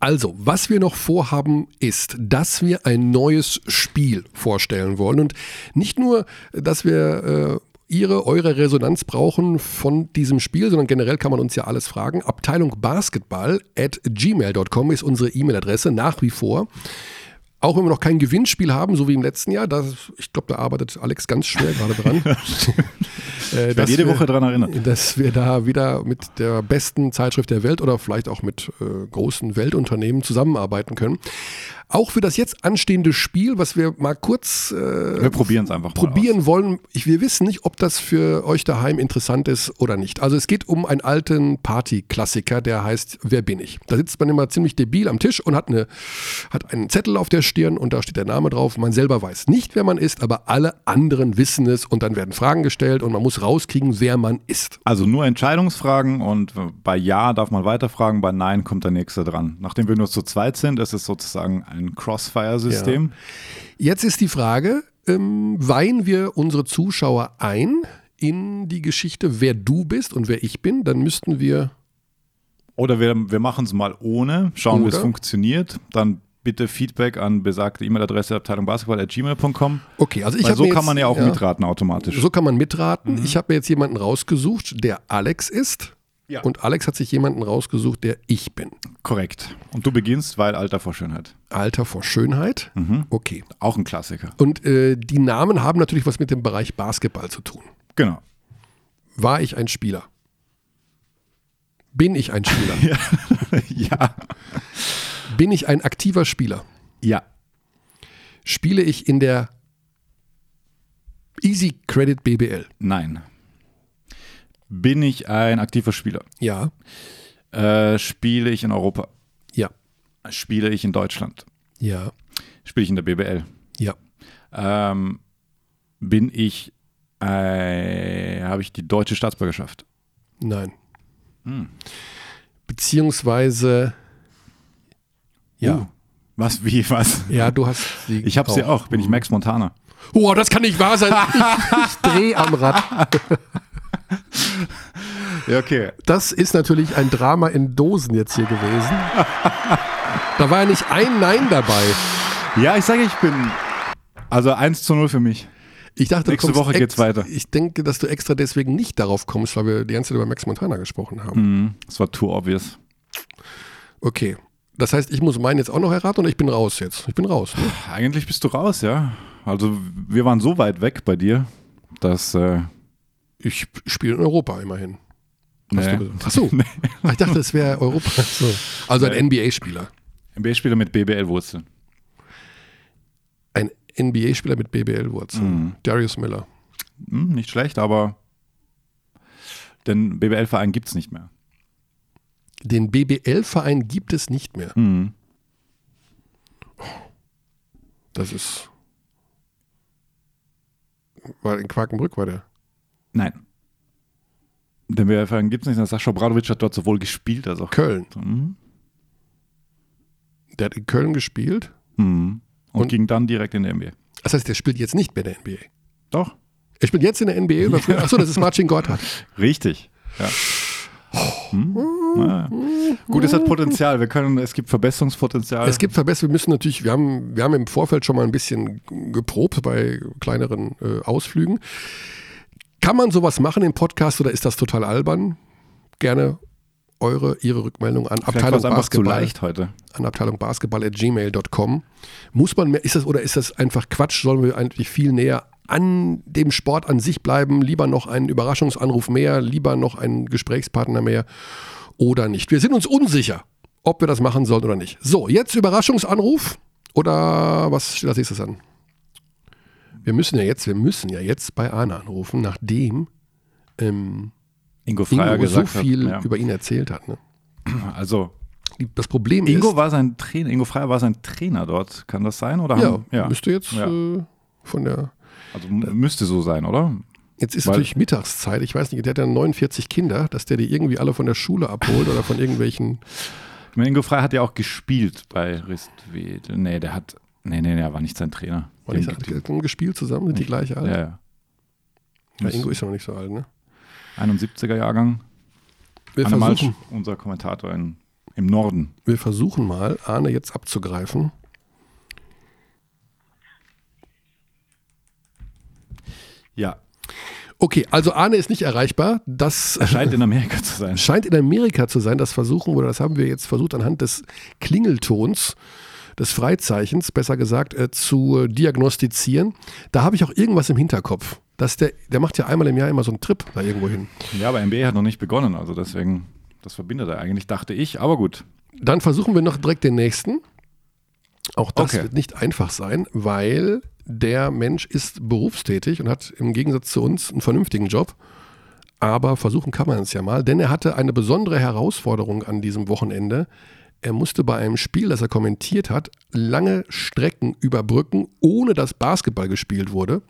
Also, was wir noch vorhaben, ist, dass wir ein neues Spiel vorstellen wollen. Und nicht nur, dass wir äh, Ihre, eure Resonanz brauchen von diesem Spiel, sondern generell kann man uns ja alles fragen. Abteilung Basketball at gmail.com ist unsere E-Mail-Adresse nach wie vor. Auch wenn wir noch kein Gewinnspiel haben, so wie im letzten Jahr, das, ich glaube, da arbeitet Alex ganz schwer gerade dran. Äh, Ich dass jede wir- Woche daran erinnert. dass wir da wieder mit der besten Zeitschrift der Welt oder vielleicht auch mit äh, großen Weltunternehmen zusammenarbeiten können. Auch für das jetzt anstehende Spiel, was wir mal kurz äh, Wir probieren es einfach probieren wollen. Ich, wir wissen nicht, ob das für euch daheim interessant ist oder nicht. Also es geht um einen alten Party-Klassiker, der heißt Wer bin ich? Da sitzt man immer ziemlich debil am Tisch und hat, eine, hat einen Zettel auf der Stirn und da steht der Name drauf. Man selber weiß nicht, wer man ist, aber alle anderen wissen es und dann werden Fragen gestellt und man muss rauskriegen, wer man ist. Also nur Entscheidungsfragen und bei Ja darf man weiterfragen, bei Nein kommt der Nächste dran. Nachdem wir nur zu zweit sind, ist es sozusagen ein Crossfire-System. Jetzt ist die Frage, ähm, weihen wir unsere Zuschauer ein in die Geschichte, wer du bist und wer ich bin, dann müssten wir Oder wir, wir machen es mal ohne, schauen, wie es funktioniert. Dann bitte Feedback an besagte E-Mail-Adresse abteilungbasketball.gmail.com. Okay, also ich habe so kann jetzt- man ja auch ja. mitraten automatisch. So kann man mitraten. Ich habe mir jetzt jemanden rausgesucht, der Alex ist. Ja. Und Alex hat sich jemanden rausgesucht, der ich bin. Korrekt. Und du beginnst, weil Alter vor Schönheit. Alter vor Schönheit. Okay. Auch ein Klassiker. Und äh, die Namen haben natürlich was mit dem Bereich Basketball zu tun. Genau. War ich ein Spieler? Bin ich ein Spieler? ja. Bin ich ein aktiver Spieler? Ja. Spiele ich in der Easy Credit BBL? Nein. Bin ich ein aktiver Spieler? Ja. Äh, spiele ich in Europa? Spiele ich in Deutschland? Ja. Spiele ich in der BBL? Ja. Ähm, bin ich, äh, habe ich die deutsche Staatsbürgerschaft? Nein. Hm. Beziehungsweise, ja. Uh, was, wie, was? Ja, du hast sie. Ich habe sie auch. Bin ich Max Montana? Oh, das kann nicht wahr sein. Ich, ich drehe am Rad. Ja, okay. Das ist natürlich ein Drama in Dosen jetzt hier gewesen. Da war ja nicht ein Nein dabei. Ja, ich sage, ich bin. Also 1 zu 0 für mich. Ich dachte, Nächste Woche geht's weiter. Ich denke, dass du extra deswegen nicht darauf kommst, weil wir die ganze Zeit über Max Montana gesprochen haben. Mhm. Das war too obvious. Okay. Das heißt, ich muss meinen jetzt auch noch erraten und ich bin raus jetzt. Ich bin raus. Ne? Eigentlich bist du raus, ja. Also wir waren so weit weg bei dir, dass. Äh, Ich spiele in Europa immerhin. Hast nee. Ach so. Ah, Ich dachte, es wäre Europa. So. Also ein NBA-Spieler. NBA-Spieler mit BBL-Wurzeln. Ein NBA-Spieler mit BBL-Wurzeln. Darius Miller. Hm, nicht schlecht, aber den BBL-Verein gibt es nicht mehr. Den BBL-Verein gibt es nicht mehr. Mhm. Das ist. War in Quakenbrück war der. Nein. Den BBL-Verein gibt es nicht. Sascha Bradovic hat dort sowohl gespielt als auch. Köln. Mhm. Der hat in Köln gespielt. Mhm. Und, Und- ging dann direkt in die NBA. Das heißt, der spielt jetzt nicht mehr in der NBA. Doch. Er spielt jetzt in der NBA früher? Achso, das ist Marcin Gotthard. Richtig. Ja. Gut, es hat Potenzial. Wir können, es gibt Verbesserungspotenzial. Es gibt Verbesserungen. Wir müssen natürlich, wir haben, wir haben im Vorfeld schon mal ein bisschen geprobt bei kleineren äh, Ausflügen. Kann man sowas machen im Podcast oder ist das total albern? Gerne eure, ihre Rückmeldung an Vielleicht Abteilung einfach zu Basketball. leicht heute. an Abteilung Basketball at gmail.com. Muss man mehr, ist das oder ist das einfach Quatsch? Sollen wir eigentlich viel näher an dem Sport an sich bleiben? Lieber noch einen Überraschungsanruf mehr, lieber noch einen Gesprächspartner mehr oder nicht? Wir sind uns unsicher, ob wir das machen sollen oder nicht. So, jetzt Überraschungsanruf oder was steht als nächstes an? Wir müssen ja jetzt, wir müssen ja jetzt bei Arne anrufen, nachdem ähm, Ingo Freier Ingo so viel hat. über ihn erzählt hat. Ne? Ja. Also, Das Problem Ingo ist, war sein Trainer, Ingo Freier war sein Trainer dort. Kann das sein? Oder ja, haben, ja. müsste jetzt Ja. äh, von der Also müsste so sein, oder? Jetzt ist Weil- natürlich Mittagszeit. Ich weiß nicht, der hat ja 49 Kinder, dass der die irgendwie alle von der Schule abholt oder von irgendwelchen. Ich meine, Ingo Freier hat ja auch gespielt bei Ristwed. Nee, der hat. Nee, nee, nee, er war nicht sein Trainer. War nicht, hat die gespielt zusammen, sind die gleiche alt? ja, Ja, ja. Ingo ist ja noch nicht so alt, ne? 71er Jahrgang. Wir Anne Malsch, versuchen, unser Kommentator in, im Norden. wir versuchen mal, Arne jetzt abzugreifen. Ja, Okay, also Arne ist nicht erreichbar. Das er scheint in Amerika zu sein. scheint in Amerika zu sein. Das versuchen oder das haben wir jetzt versucht anhand des Klingeltons des Freizeichens, besser gesagt, äh, zu diagnostizieren. Da habe ich auch irgendwas im Hinterkopf. Dass der, der macht ja einmal im Jahr immer so einen Trip da irgendwo hin. Ja, aber NBA hat noch nicht begonnen, also deswegen, das verbindet er eigentlich, dachte ich. Aber gut. Dann versuchen wir noch direkt den nächsten. Auch das Okay. wird nicht einfach sein, weil der Mensch ist berufstätig und hat im Gegensatz zu uns einen vernünftigen Job. Aber versuchen kann man es ja mal, denn er hatte eine besondere Herausforderung an diesem Wochenende. Er musste bei einem Spiel, das er kommentiert hat, lange Strecken überbrücken, ohne dass Basketball gespielt wurde.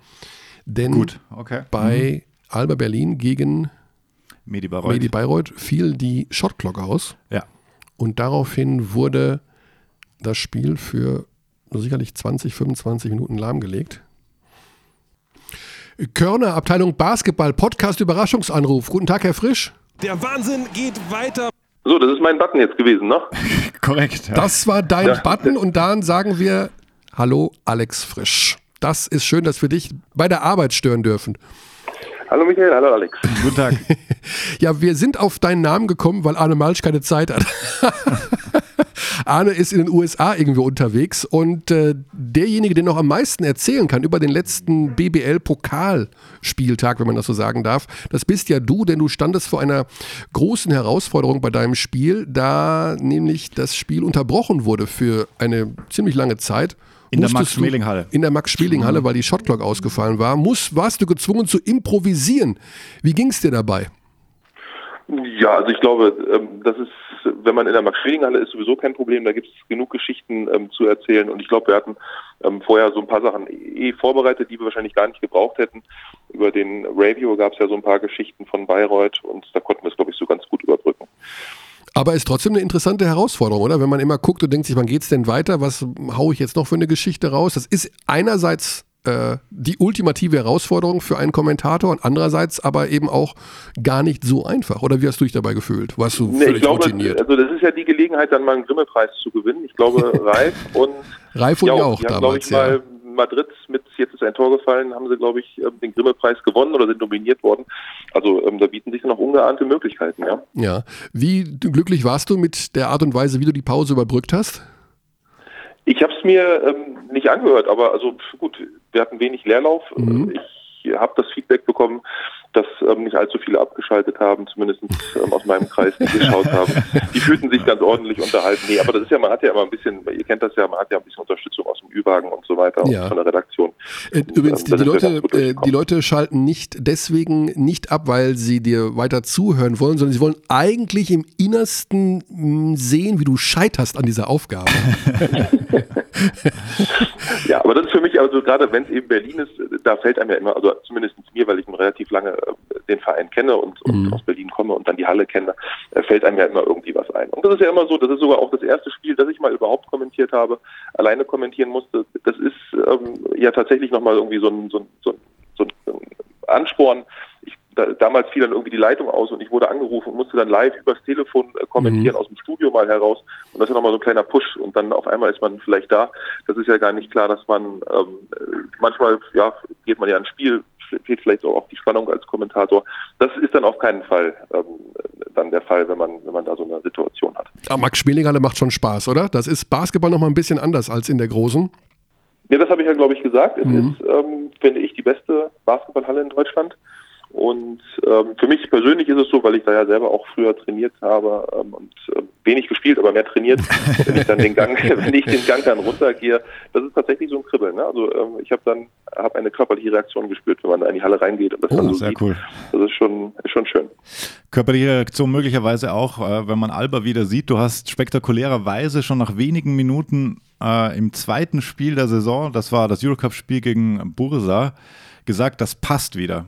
Denn Gut, okay. bei Alba Berlin gegen Medi Bayreuth. Medi Bayreuth fiel die Shotclock aus. Ja. Und daraufhin wurde das Spiel für sicherlich 20, 25 Minuten lahmgelegt. Körner, Abteilung Basketball, Podcast Überraschungsanruf. Guten Tag, Herr Frisch. Der Wahnsinn geht weiter. So, das ist mein Button jetzt gewesen, ne? Korrekt. Ja. Das war dein Button und dann sagen wir Hallo, Alex Frisch. Das ist schön, dass wir dich bei der Arbeit stören dürfen. Hallo Michael, hallo Alex. Guten Tag. Ja, wir sind auf deinen Namen gekommen, weil Arne Malsch keine Zeit hat. Arne ist in den USA irgendwo unterwegs und äh, derjenige, der noch am meisten erzählen kann über den letzten BBL-Pokalspieltag, wenn man das so sagen darf, das bist ja du, denn du standest vor einer großen Herausforderung bei deinem Spiel, da nämlich das Spiel unterbrochen wurde für eine ziemlich lange Zeit. In der Max-Schmeling-Halle. In der Max-Schmeling-Halle, weil die Shotclock ausgefallen war. Muss, warst du gezwungen zu improvisieren. Wie ging es dir dabei? Ja, also ich glaube, ähm, das ist, wenn man in der Max-Schmeling-Halle ist, sowieso kein Problem. Da gibt es genug Geschichten ähm, zu erzählen. Und ich glaube, wir hatten ähm, vorher so ein paar Sachen eh vorbereitet, die wir wahrscheinlich gar nicht gebraucht hätten. Über den Radio gab es ja so ein paar Geschichten von Bayreuth und da konnten wir es, glaube ich, so ganz gut überbrücken. Aber ist trotzdem eine interessante Herausforderung, oder? Wenn man immer guckt und denkt sich, wann geht's denn weiter? Was haue ich jetzt noch für eine Geschichte raus? Das ist einerseits äh, die ultimative Herausforderung für einen Kommentator und andererseits aber eben auch gar nicht so einfach. Oder wie hast du dich dabei gefühlt? Warst du Nee, völlig ich glaube, routiniert? also das ist ja die Gelegenheit, dann mal einen Grimme-Preis zu gewinnen. Ich glaube, Ralf und Reif und ja, die haben, glaube damals, ich, ja. mal Madrid mit Jetzt ist ein Tor gefallen, haben sie, glaube ich, ähm, den Grimme-Preis gewonnen oder sind nominiert worden. Also ähm, da bieten sich noch ungeahnte Möglichkeiten, ja. Ja. Wie glücklich warst du mit der Art und Weise, wie du die Pause überbrückt hast? Ich habe es mir ähm, nicht angehört, aber also gut, wir hatten wenig Leerlauf. Mhm. Ich habe das Feedback bekommen, dass ähm, nicht allzu viele abgeschaltet haben, zumindest ähm, aus meinem Kreis, die geschaut haben. Die fühlten sich ganz ordentlich unterhalten. Nee, aber das ist ja, man hat ja immer ein bisschen, ihr kennt das ja, man hat ja ein bisschen Unterstützung aus dem Ü-Wagen und so weiter Ja. und von der Redaktion. Äh, Übrigens, Ähm, die, Leute, äh, die. Leute schalten nicht deswegen nicht ab, weil sie dir weiter zuhören wollen, sondern sie wollen eigentlich im Innersten mh, sehen, wie du scheiterst an dieser Aufgabe. Ja, aber das ist für mich, also gerade wenn es eben Berlin ist, da fällt einem ja immer, also zumindest mir, weil ich relativ lange äh, den Verein kenne und, und aus Berlin komme und dann die Halle kenne, äh, fällt einem ja immer irgendwie was ein. Und das ist ja immer so, das ist sogar auch das erste Spiel, das ich mal überhaupt kommentiert habe, alleine kommentieren musste. Das ist ähm, ja tatsächlich nochmal irgendwie so ein, so ein, so ein, so ein Ansporn. Da, damals fiel dann irgendwie die Leitung aus und ich wurde angerufen und musste dann live übers Telefon äh, kommentieren Mhm. aus dem Studio mal heraus. Und das ist nochmal so ein kleiner Push und dann auf einmal ist man vielleicht da. Das ist ja gar nicht klar, dass man ähm, äh, manchmal, ja, geht man ja ins Spiel, fehlt vielleicht auch die Spannung als Kommentator. Das ist dann auf keinen Fall ähm, dann der Fall, wenn man, wenn man da so eine Situation hat. Aber Max Schmelinghalle macht schon Spaß, oder? Das ist Basketball noch mal ein bisschen anders als in der großen. Ja, das habe ich ja, glaube ich, gesagt. Es Mhm. ist, ähm, finde ich, die beste Basketballhalle in Deutschland. Und ähm, für mich persönlich ist es so, weil ich da ja selber auch früher trainiert habe ähm, und äh, wenig gespielt, aber mehr trainiert, wenn ich dann den Gang, wenn ich den Gang dann runtergehe, das ist tatsächlich so ein Kribbeln. Ne? Also ähm, ich habe dann habe eine körperliche Reaktion gespürt, wenn man da in die Halle reingeht und das dann Oh, so sehr sieht. cool. Das ist schon, ist schon schön. Körperliche Reaktion möglicherweise auch, äh, wenn man Alba wieder sieht. Du hast spektakulärerweise schon nach wenigen Minuten äh, im zweiten Spiel der Saison, das war das Eurocup-Spiel gegen Bursa, gesagt, das passt wieder.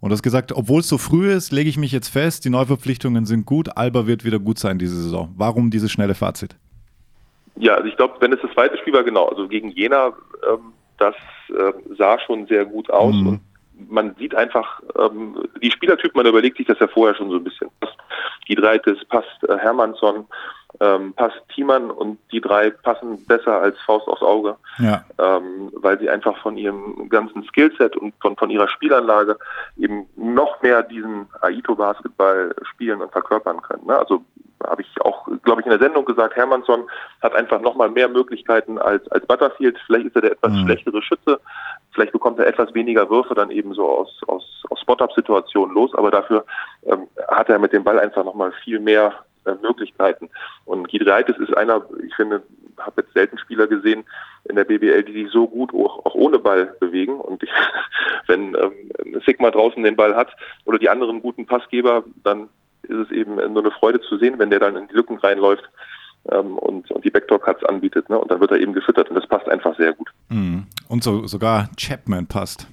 Und hast gesagt, obwohl es so früh ist, lege ich mich jetzt fest, die Neuverpflichtungen sind gut, Alba wird wieder gut sein diese Saison. Warum dieses schnelle Fazit? Ja, also ich glaube, wenn es das zweite Spiel war, genau, also gegen Jena, ähm, das ähm, sah schon sehr gut aus Mhm. und man sieht einfach, ähm, die Spielertyp, man überlegt sich das ja vorher schon so ein bisschen. Passt Gidreitis, passt äh, Hermannsson, ähm, passt Thiemann und die drei passen besser als Faust aufs Auge, Ja, ähm, weil sie einfach von ihrem ganzen Skillset und von, von ihrer Spielanlage eben noch mehr diesen Aito-Basketball spielen und verkörpern können. Ne? Also habe ich auch, glaube ich, in der Sendung gesagt, Hermannsson hat einfach nochmal mehr Möglichkeiten als, als Butterfield. Vielleicht ist er der etwas Mhm. schlechtere Schütze. Vielleicht bekommt er etwas weniger Würfe dann eben so aus, aus, aus Spot-Up-Situationen los. Aber dafür ähm, hat er mit dem Ball einfach nochmal viel mehr äh, Möglichkeiten. Und Gidreitis ist einer, ich finde, habe jetzt selten Spieler gesehen in der BBL, die sich so gut auch, auch ohne Ball bewegen. Und ich, wenn ähm, Sigma draußen den Ball hat oder die anderen guten Passgeber, dann ist es eben nur eine Freude zu sehen, wenn der dann in die Lücken reinläuft ähm, und, und die Backdoor-Cuts anbietet. Ne? Und dann wird er eben gefüttert und das passt einfach sehr gut. Mhm. und so, sogar Chapman passt.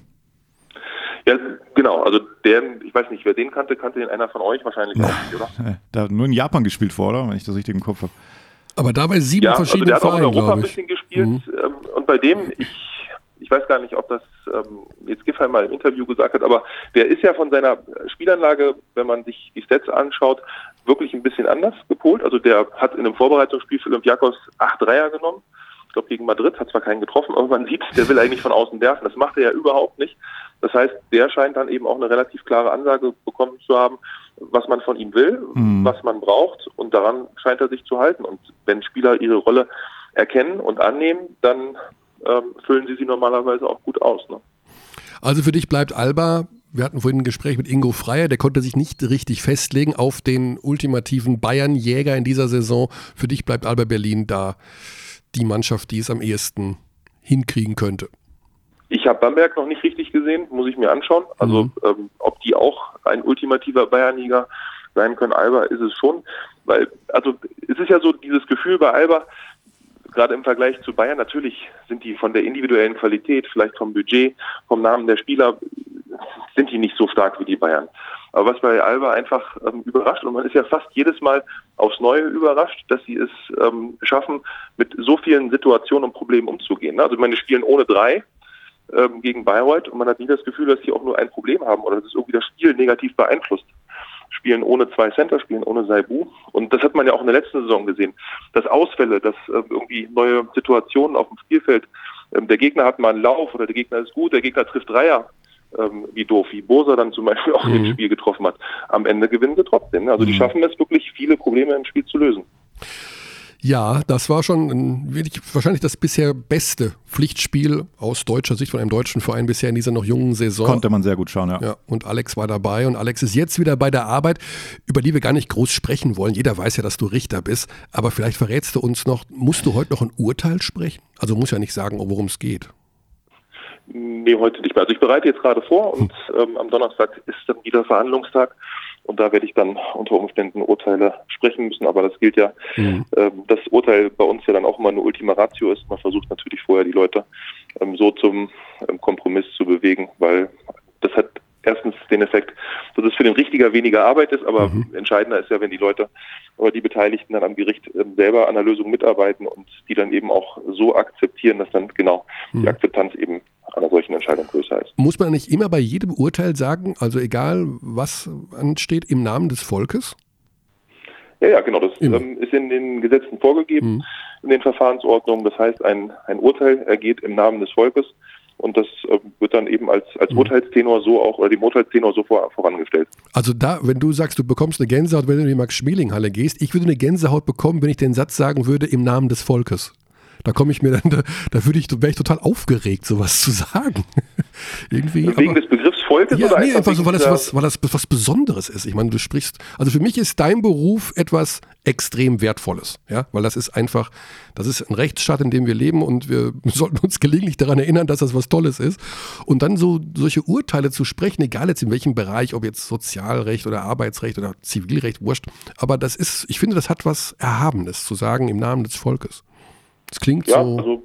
Ja, genau. Also der, ich weiß nicht, wer den kannte, kannte den einer von euch wahrscheinlich auch nicht, oder? Da hat nur in Japan gespielt vor, oder? Wenn ich das richtig im Kopf habe. Aber dabei sieben Ja, also verschiedene der hat auch in Vereine, Europa ein bisschen gespielt. Ähm, und bei dem, ich, ich weiß gar nicht, ob das ähm, jetzt Giffey mal im Interview gesagt hat, aber der ist ja von seiner Spielanlage, wenn man sich die Stats anschaut, wirklich ein bisschen anders gepolt. Also der hat in einem Vorbereitungsspiel für Olympiakos acht Dreier genommen. Ich glaube, gegen Madrid hat zwar keinen getroffen, aber man sieht, der will eigentlich von außen werfen. Das macht er ja überhaupt nicht. Das heißt, der scheint dann eben auch eine relativ klare Ansage bekommen zu haben, was man von ihm will, Mhm. was man braucht und daran scheint er sich zu halten. Und wenn Spieler ihre Rolle erkennen und annehmen, dann ähm, füllen sie sie normalerweise auch gut aus. Ne? Also für dich bleibt Alba, wir hatten vorhin ein Gespräch mit Ingo Freier, der konnte sich nicht richtig festlegen auf den ultimativen Bayern-Jäger in dieser Saison. Für dich bleibt Alba Berlin da die Mannschaft, die es am ehesten hinkriegen könnte. Ich habe Bamberg noch nicht richtig gesehen, muss ich mir anschauen. Also Mhm. ähm, ob die auch ein ultimativer Bayernliga sein können, Alba ist es schon. Weil, also es ist ja so dieses Gefühl bei Alba, gerade im Vergleich zu Bayern, natürlich sind die von der individuellen Qualität, vielleicht vom Budget, vom Namen der Spieler, sind die nicht so stark wie die Bayern. Aber was bei Alba einfach ähm, überrascht, und man ist ja fast jedes Mal aufs Neue überrascht, dass sie es ähm, schaffen, mit so vielen Situationen und Problemen umzugehen. ne? Also ich meine, die spielen ohne drei ähm, gegen Bayreuth und man hat nie das Gefühl, dass sie auch nur ein Problem haben oder dass irgendwie das Spiel negativ beeinflusst. Spielen ohne zwei Center, spielen ohne Saibu. Und das hat man ja auch in der letzten Saison gesehen. Dass Ausfälle, dass äh, irgendwie neue Situationen auf dem Spielfeld, ähm, der Gegner hat mal einen Lauf oder der Gegner ist gut, der Gegner trifft Dreier, ähm, wie doof, wie Bosa dann zum Beispiel auch Mhm. im Spiel getroffen hat. Am Ende gewinnen sie trotzdem. Also die Mhm. schaffen es wirklich, viele Probleme im Spiel zu lösen. Ja, das war schon ein, wirklich wahrscheinlich das bisher beste Pflichtspiel aus deutscher Sicht von einem deutschen Verein bisher in dieser noch jungen Saison. Konnte man sehr gut schauen, ja. Ja, und Alex war dabei und Alex ist jetzt wieder bei der Arbeit, über die wir gar nicht groß sprechen wollen. Jeder weiß ja, dass du Richter bist, aber vielleicht verrätst du uns noch, musst du heute noch ein Urteil sprechen? Also muss ja nicht sagen, worum es geht. Nee, heute nicht mehr. Also ich bereite jetzt gerade vor und ähm, am Donnerstag ist dann wieder Verhandlungstag und da werde ich dann unter Umständen Urteile sprechen müssen, aber das gilt ja, Mhm. ähm, das Urteil bei uns ja dann auch immer eine Ultima Ratio ist. Man versucht natürlich vorher die Leute ähm, so zum ähm, Kompromiss zu bewegen, weil das hat erstens den Effekt, dass es für den Richtiger weniger Arbeit ist, aber entscheidender ist ja, wenn die Leute oder die Beteiligten dann am Gericht ähm, selber an der Lösung mitarbeiten und die dann eben auch so akzeptieren, dass dann genau die Akzeptanz eben einer solchen Entscheidung größer ist. Muss man nicht immer bei jedem Urteil sagen, also egal was ansteht, im Namen des Volkes? Ja, ja, genau. Das ähm, ist in den Gesetzen vorgegeben, Mhm. in den Verfahrensordnungen. Das heißt, ein, ein Urteil ergeht im Namen des Volkes und das ähm, wird dann eben als, als Mhm. Urteilstenor so auch oder dem Urteilstenor so vor, vorangestellt. Also da, wenn du sagst, du bekommst eine Gänsehaut, wenn du in die Max-Schmeling-Halle gehst, ich würde eine Gänsehaut bekommen, wenn ich den Satz sagen würde, im Namen des Volkes. Da komme ich mir dann, da, da würde ich, wäre ich total aufgeregt, sowas zu sagen. Irgendwie. Wegen des Begriffs Volkes Ja, oder nee, einfach so, weil das, was, weil das was Besonderes ist. Ich meine, du sprichst, also für mich ist dein Beruf etwas extrem Wertvolles, ja, weil das ist einfach, das ist ein Rechtsstaat, in dem wir leben und wir sollten uns gelegentlich daran erinnern, dass das was Tolles ist. Und dann so solche Urteile zu sprechen, egal jetzt in welchem Bereich, ob jetzt Sozialrecht oder Arbeitsrecht oder Zivilrecht, wurscht, aber das ist, ich finde, das hat was Erhabenes zu sagen im Namen des Volkes. Das klingt Ja, so. also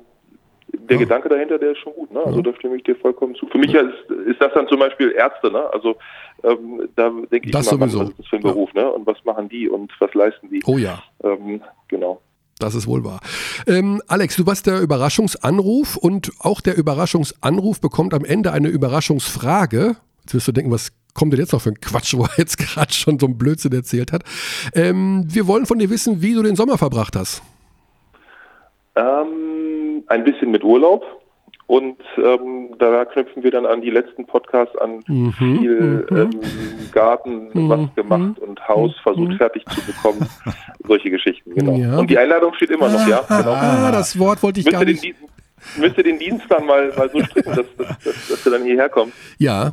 der Ja. Gedanke dahinter, der ist schon gut. Ne? Also Ja. da stimme ich dir vollkommen zu. Für mich ist, ist das dann zum Beispiel Ärzte. Ne? Also ähm, da denke ich Das immer, sowieso. was ist das für ein Ja. Beruf? Ne? Und was machen die und was leisten die? oh ja. Ähm, genau. Das ist wohl wahr. Ähm, Alex, du warst der Überraschungsanruf und auch der Überraschungsanruf bekommt am Ende eine Überraschungsfrage. Jetzt wirst du denken, was kommt denn jetzt noch für ein Quatsch, wo er jetzt gerade schon so einen Blödsinn erzählt hat. Ähm, wir wollen von dir wissen, wie du den Sommer verbracht hast. Ähm, ein bisschen mit Urlaub. Und ähm, da knüpfen wir dann an die letzten Podcasts an. Mhm, Viel ähm, Garten, was gemacht und Haus versucht fertig zu bekommen. Solche Geschichten, genau. Ja. Und die Einladung steht immer noch, ja. Genau. Ah, das Wort wollte ich gar Müsste den, nicht. Dienst, müsste den Dienst dann mal, mal so stricken, dass, dass, dass, dass du dann hierher kommst. Ja.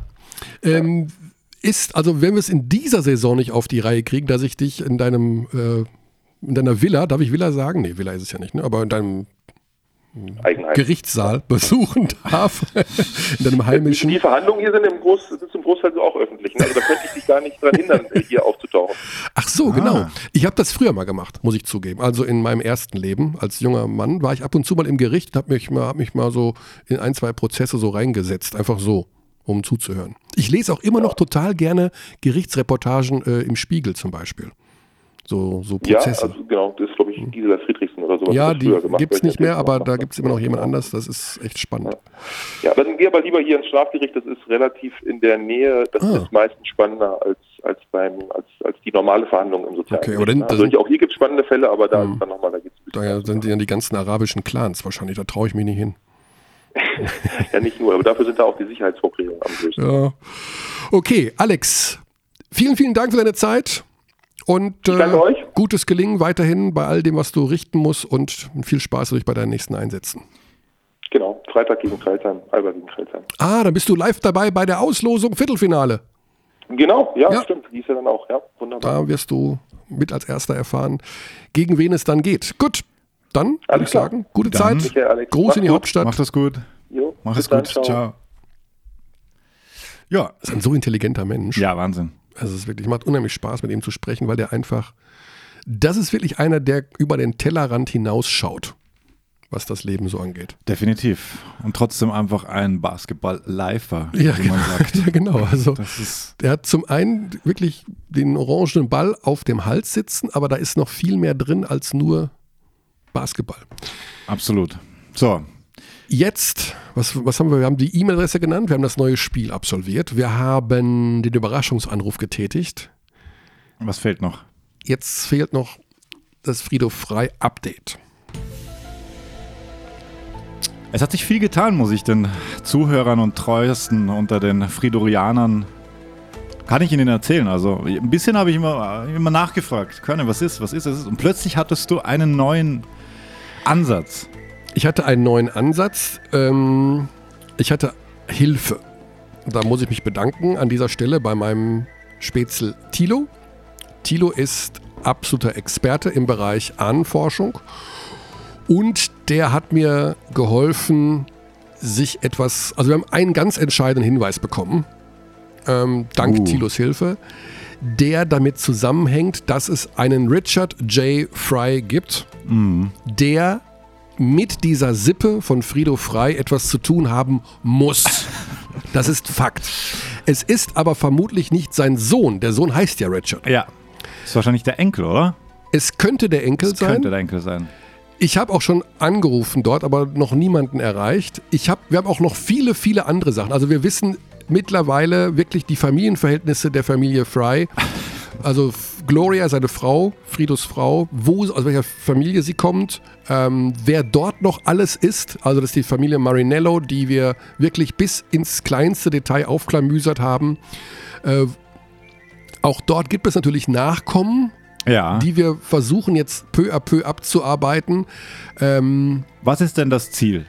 Ähm, ist, also wenn wir es in dieser Saison nicht auf die Reihe kriegen, dass ich dich in deinem, äh, in deiner Villa, darf ich Villa sagen? Nee, Villa ist es ja nicht, ne? aber in deinem Eigenheim. Gerichtssaal besuchen darf. in deinem heimischen. Die Verhandlungen hier sind im, Groß, sind Großteil so auch öffentlich. ne? Also da könnte ich dich gar nicht dran hindern, hier aufzutauchen. Ach so, genau. Ich habe das früher mal gemacht, muss ich zugeben. Also in meinem ersten Leben als junger Mann war ich ab und zu mal im Gericht und habe mich, mal- hab mich mal so in ein, zwei Prozesse so reingesetzt. Einfach so, um zuzuhören. Ich lese auch immer noch total gerne Gerichtsreportagen äh, im Spiegel zum Beispiel. So, so Ja, Prozesse. also genau, das ist glaube ich Gisela Friedrichsen oder sowas. Ja, die gibt es nicht mehr, aber da gibt es immer noch jemand anders. Das ist echt spannend. Ja, dann geh aber lieber hier ins Strafgericht, das ist relativ in der Nähe, das Ah. ist meistens spannender als, als beim als, als die normale Verhandlung im Sozialen. Okay, dann- also auch hier gibt es spannende Fälle, aber da Hm. ist dann nochmal, da ein bisschen Da sind ja die ganzen arabischen Clans wahrscheinlich, da traue ich mich nicht hin. ja nicht nur, aber dafür sind da auch die Sicherheitsvorkehrungen am größten. Ja. Okay, Alex, vielen, vielen Dank für deine Zeit und äh, gutes Gelingen weiterhin bei all dem, was du richten musst und viel Spaß natürlich bei deinen nächsten Einsätzen. Genau, Freitag gegen Kreilsheim, Alba gegen Kreilsheim. Ah, dann bist du live dabei bei der Auslosung Viertelfinale. Genau, ja, Ja. stimmt, die ist ja dann auch, ja, wunderbar. Da wirst du mit als erster erfahren, gegen wen es dann geht. Gut, dann würde Alles ich klar. sagen, gute Dann- Zeit, Michael, Alex, Gruß in die gut. Hauptstadt. Mach das gut. Jo, Mach bis es dann, gut. Ciao. Ja. ist ein so intelligenter Mensch. Ja, Wahnsinn. Also es ist wirklich, macht unheimlich Spaß, mit ihm zu sprechen, weil der einfach, das ist wirklich einer, der über den Tellerrand hinausschaut, was das Leben so angeht. Definitiv. Und trotzdem einfach ein Basketball-Lifer, Ja, wie man sagt. ja, genau. Also der hat zum einen wirklich den orangenen Ball auf dem Hals sitzen, aber da ist noch viel mehr drin als nur Basketball. absolut. So, Jetzt, was, was haben wir? Wir haben die E-Mail-Adresse genannt, wir haben das neue Spiel absolviert, wir haben den Überraschungsanruf getätigt. was fehlt noch? Jetzt fehlt noch das Friedhof Frei Update. Es hat sich viel getan, muss ich den Zuhörern und Treuesten unter den Fridorianern. Kann ich Ihnen erzählen? Also, ein bisschen habe ich immer, immer nachgefragt. Körne, was ist, was ist es? Und plötzlich hattest du einen neuen Ansatz. Ich hatte einen neuen Ansatz. Ähm, ich hatte Hilfe. Da muss ich mich bedanken an dieser Stelle bei meinem Spätzle Thilo. Thilo ist absoluter Experte im Bereich Ahnenforschung und der hat mir geholfen, sich etwas, also wir haben einen ganz entscheidenden Hinweis bekommen, ähm, dank Uh. Thilos Hilfe, der damit zusammenhängt, dass es einen Richard J. Fry gibt, der mit dieser Sippe von Frido Frei etwas zu tun haben muss. Das ist Fakt. Es ist aber vermutlich nicht sein Sohn. Der Sohn heißt ja Richard. Ja. Ist wahrscheinlich der Enkel, oder? Es könnte der Enkel Das sein. könnte der Enkel sein. Ich habe auch schon angerufen dort, aber noch niemanden erreicht. Ich hab, wir haben auch noch viele, viele andere Sachen. Also wir wissen mittlerweile wirklich die Familienverhältnisse der Familie Fry. Also Gloria, seine Frau, Fridos Frau, wo, aus welcher Familie sie kommt, ähm, wer dort noch alles ist. Also das ist die Familie Marinello, die wir wirklich bis ins kleinste Detail aufklamüsert haben. Äh, auch dort gibt es natürlich Nachkommen, Ja. die wir versuchen jetzt peu à peu abzuarbeiten. Ähm, Was ist denn das Ziel?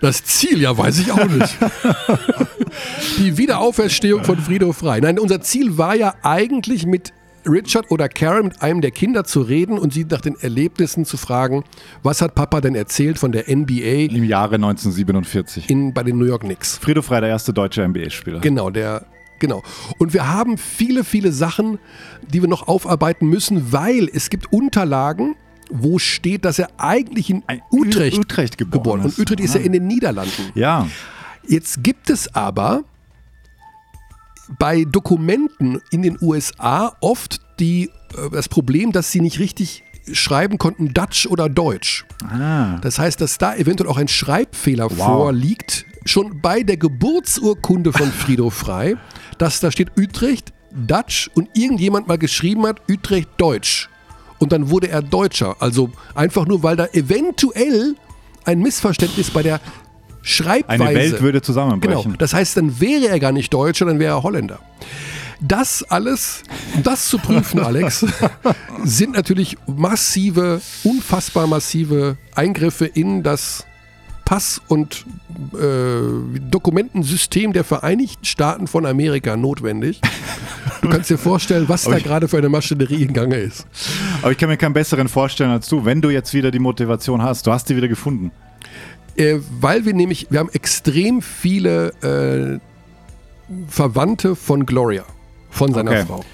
Das Ziel, ja, weiß ich auch nicht. Die Wiederauferstehung von Frido Frei. Nein, unser Ziel war ja eigentlich mit Richard oder Karen, mit einem der Kinder zu reden und sie nach den Erlebnissen zu fragen, was hat Papa denn erzählt von der NBA Im Jahre 1947. in, bei den New York Knicks? Frido Frey, der erste deutsche NBA-Spieler. Genau, der. Genau. Und wir haben viele, viele Sachen, die wir noch aufarbeiten müssen, weil es gibt Unterlagen, wo steht, dass er eigentlich in Utrecht, Ut- Utrecht geboren Und ist. Utrecht ist ja Ah. in den Niederlanden. Ja. Jetzt gibt es aber bei Dokumenten in den USA oft die, äh, das Problem, dass sie nicht richtig schreiben konnten, Dutch oder Deutsch. Ah. Das heißt, dass da eventuell auch ein Schreibfehler Wow. vorliegt, schon bei der Geburtsurkunde von Frido Frei, dass da steht Utrecht, Dutch und irgendjemand mal geschrieben hat, Utrecht, Deutsch. Und dann wurde er Deutscher. Also einfach nur, weil da eventuell ein Missverständnis bei der Schreibweise. Eine Welt würde Genau. zusammenbrechen. Das heißt, dann wäre er gar nicht Deutscher, dann wäre er Holländer. Das alles, um das zu prüfen, Alex, sind natürlich massive, unfassbar massive Eingriffe in das Pass- und äh, Dokumentensystem der Vereinigten Staaten von Amerika notwendig. Du kannst dir vorstellen, was da gerade für eine Maschinerie in Gange ist. Aber ich kann mir keinen besseren vorstellen als du, wenn du jetzt wieder die Motivation hast. Du hast die wieder gefunden. Äh, weil wir nämlich, wir haben extrem viele äh, Verwandte von Gloria, von seiner Okay. Frau.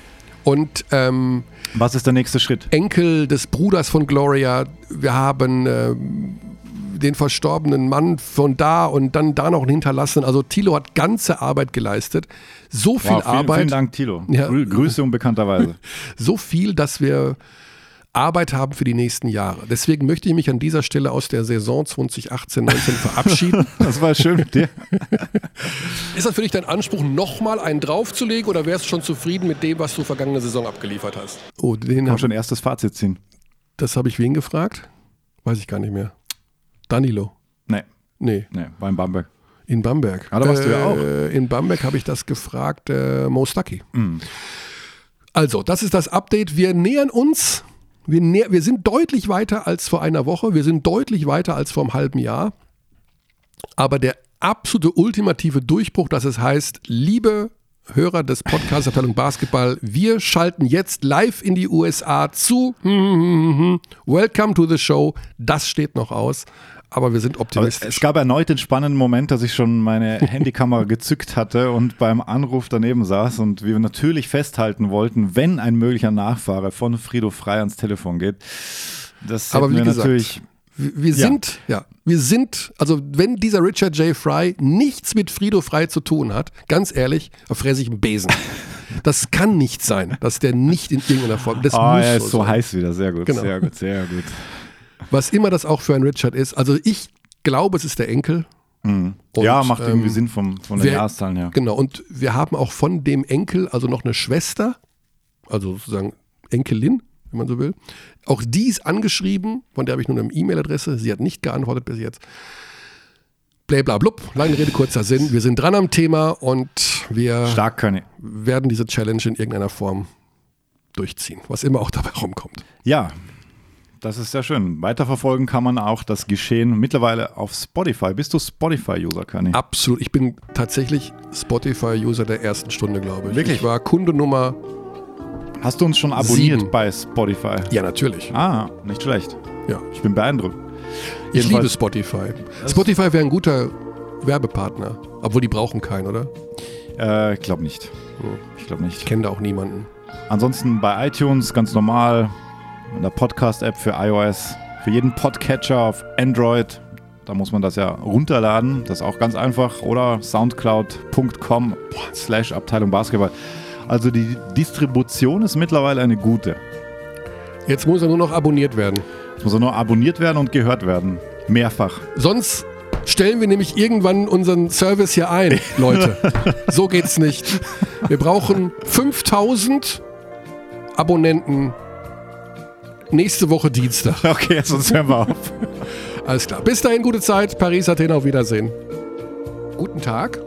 Und ähm, Was ist der nächste Schritt? Enkel des Bruders von Gloria. Wir haben ähm, den verstorbenen Mann von da und dann da noch einen hinterlassenen. Also Thilo hat ganze Arbeit geleistet. So viel Wow, vielen, Arbeit, vielen Dank, Tilo. Ja. Grü Grüße unbekannterweise. so viel, dass wir Arbeit haben für die nächsten Jahre. Deswegen möchte ich mich an dieser Stelle aus der Saison 2018-19 verabschieden. Das war schön mit dir. Ist das für dich dein Anspruch, nochmal einen draufzulegen oder wärst du schon zufrieden mit dem, was du vergangene Saison abgeliefert hast? Oh, den Kann hab, schon erstes Fazit ziehen. das habe ich wen gefragt? Weiß ich gar nicht mehr. Danilo. Nee, Nee, nee, war in Bamberg. in Bamberg. Ah, da warst du ja auch. In Bamberg habe ich das gefragt, äh, Mo Stucky. Mhm. Also, das ist das Update. Wir nähern uns. Wir, näher, wir sind deutlich weiter als vor einer Woche. Wir sind deutlich weiter als vor einem halben Jahr. Aber der absolute ultimative Durchbruch, dass es heißt, liebe Hörer des Podcasts Abteilung Basketball, wir schalten jetzt live in die USA zu. Welcome to the show. Das steht noch aus. Aber wir sind Aber optimistisch. es gab erneut den spannenden Moment, dass ich schon meine Handykamera gezückt hatte und beim Anruf daneben saß und wir natürlich festhalten wollten, wenn ein möglicher Nachfahre von Frido Frei ans Telefon geht. Das Aber wie wir gesagt, natürlich. Wir, wir Ja. sind, ja, wir sind, also wenn dieser Richard J. Fry nichts mit Frido Frei zu tun hat, ganz ehrlich, da fräse ich einen Besen. Das kann nicht sein, dass der nicht in irgendeiner Form, das muss er ist so sein. heiß wieder. Sehr gut, Genau. sehr gut, sehr gut. Was immer das auch für ein Richard ist. Also ich glaube, es ist der Enkel. Und, ja, macht irgendwie ähm, Sinn vom, von den Jahreszahlen her. Genau, und wir haben auch von dem Enkel, also noch eine Schwester, also sozusagen Enkelin, wenn man so will. Auch die ist angeschrieben, von der habe ich nur eine E-Mail-Adresse. Sie hat nicht geantwortet bis jetzt. Blablablub, lange Rede, kurzer Sinn. Wir sind dran am Thema und wir werden diese Challenge in irgendeiner Form durchziehen, was immer auch dabei rumkommt. Ja, das ist sehr schön. Weiterverfolgen kann man auch das Geschehen mittlerweile auf Spotify. Bist du Spotify-User, Conny? Absolut. Ich bin tatsächlich Spotify-User der ersten Stunde, glaube ich. Wirklich? Ich war Kunde Nummer, Hast du uns schon abonniert Sieben. bei Spotify? ja natürlich. Ah, nicht schlecht. Ja. Ich bin beeindruckt. Ich Jedenfalls- liebe Spotify. Spotify wäre ein guter Werbepartner. Obwohl die brauchen keinen, oder? Äh, ich glaube nicht. Hm. Ich glaube nicht. Ich kenne da auch niemanden. Ansonsten bei iTunes ganz normal, in der Podcast-App für iOS, für jeden Podcatcher auf Android, Da muss man das ja runterladen. Das ist auch ganz einfach. Oder soundcloud.com slash Abteilung Basketball. Also die Distribution ist mittlerweile eine gute. Jetzt muss er nur noch abonniert werden. Es muss nur abonniert werden und gehört werden. Mehrfach. Sonst stellen wir nämlich irgendwann unseren Service hier ein, Leute. so geht's nicht. Wir brauchen 5000 Abonnenten nächste Woche Dienstag. Okay, sonst hören wir auf. Alles klar. Bis dahin, gute Zeit. Paris, Athen, auf Wiedersehen. Guten Tag.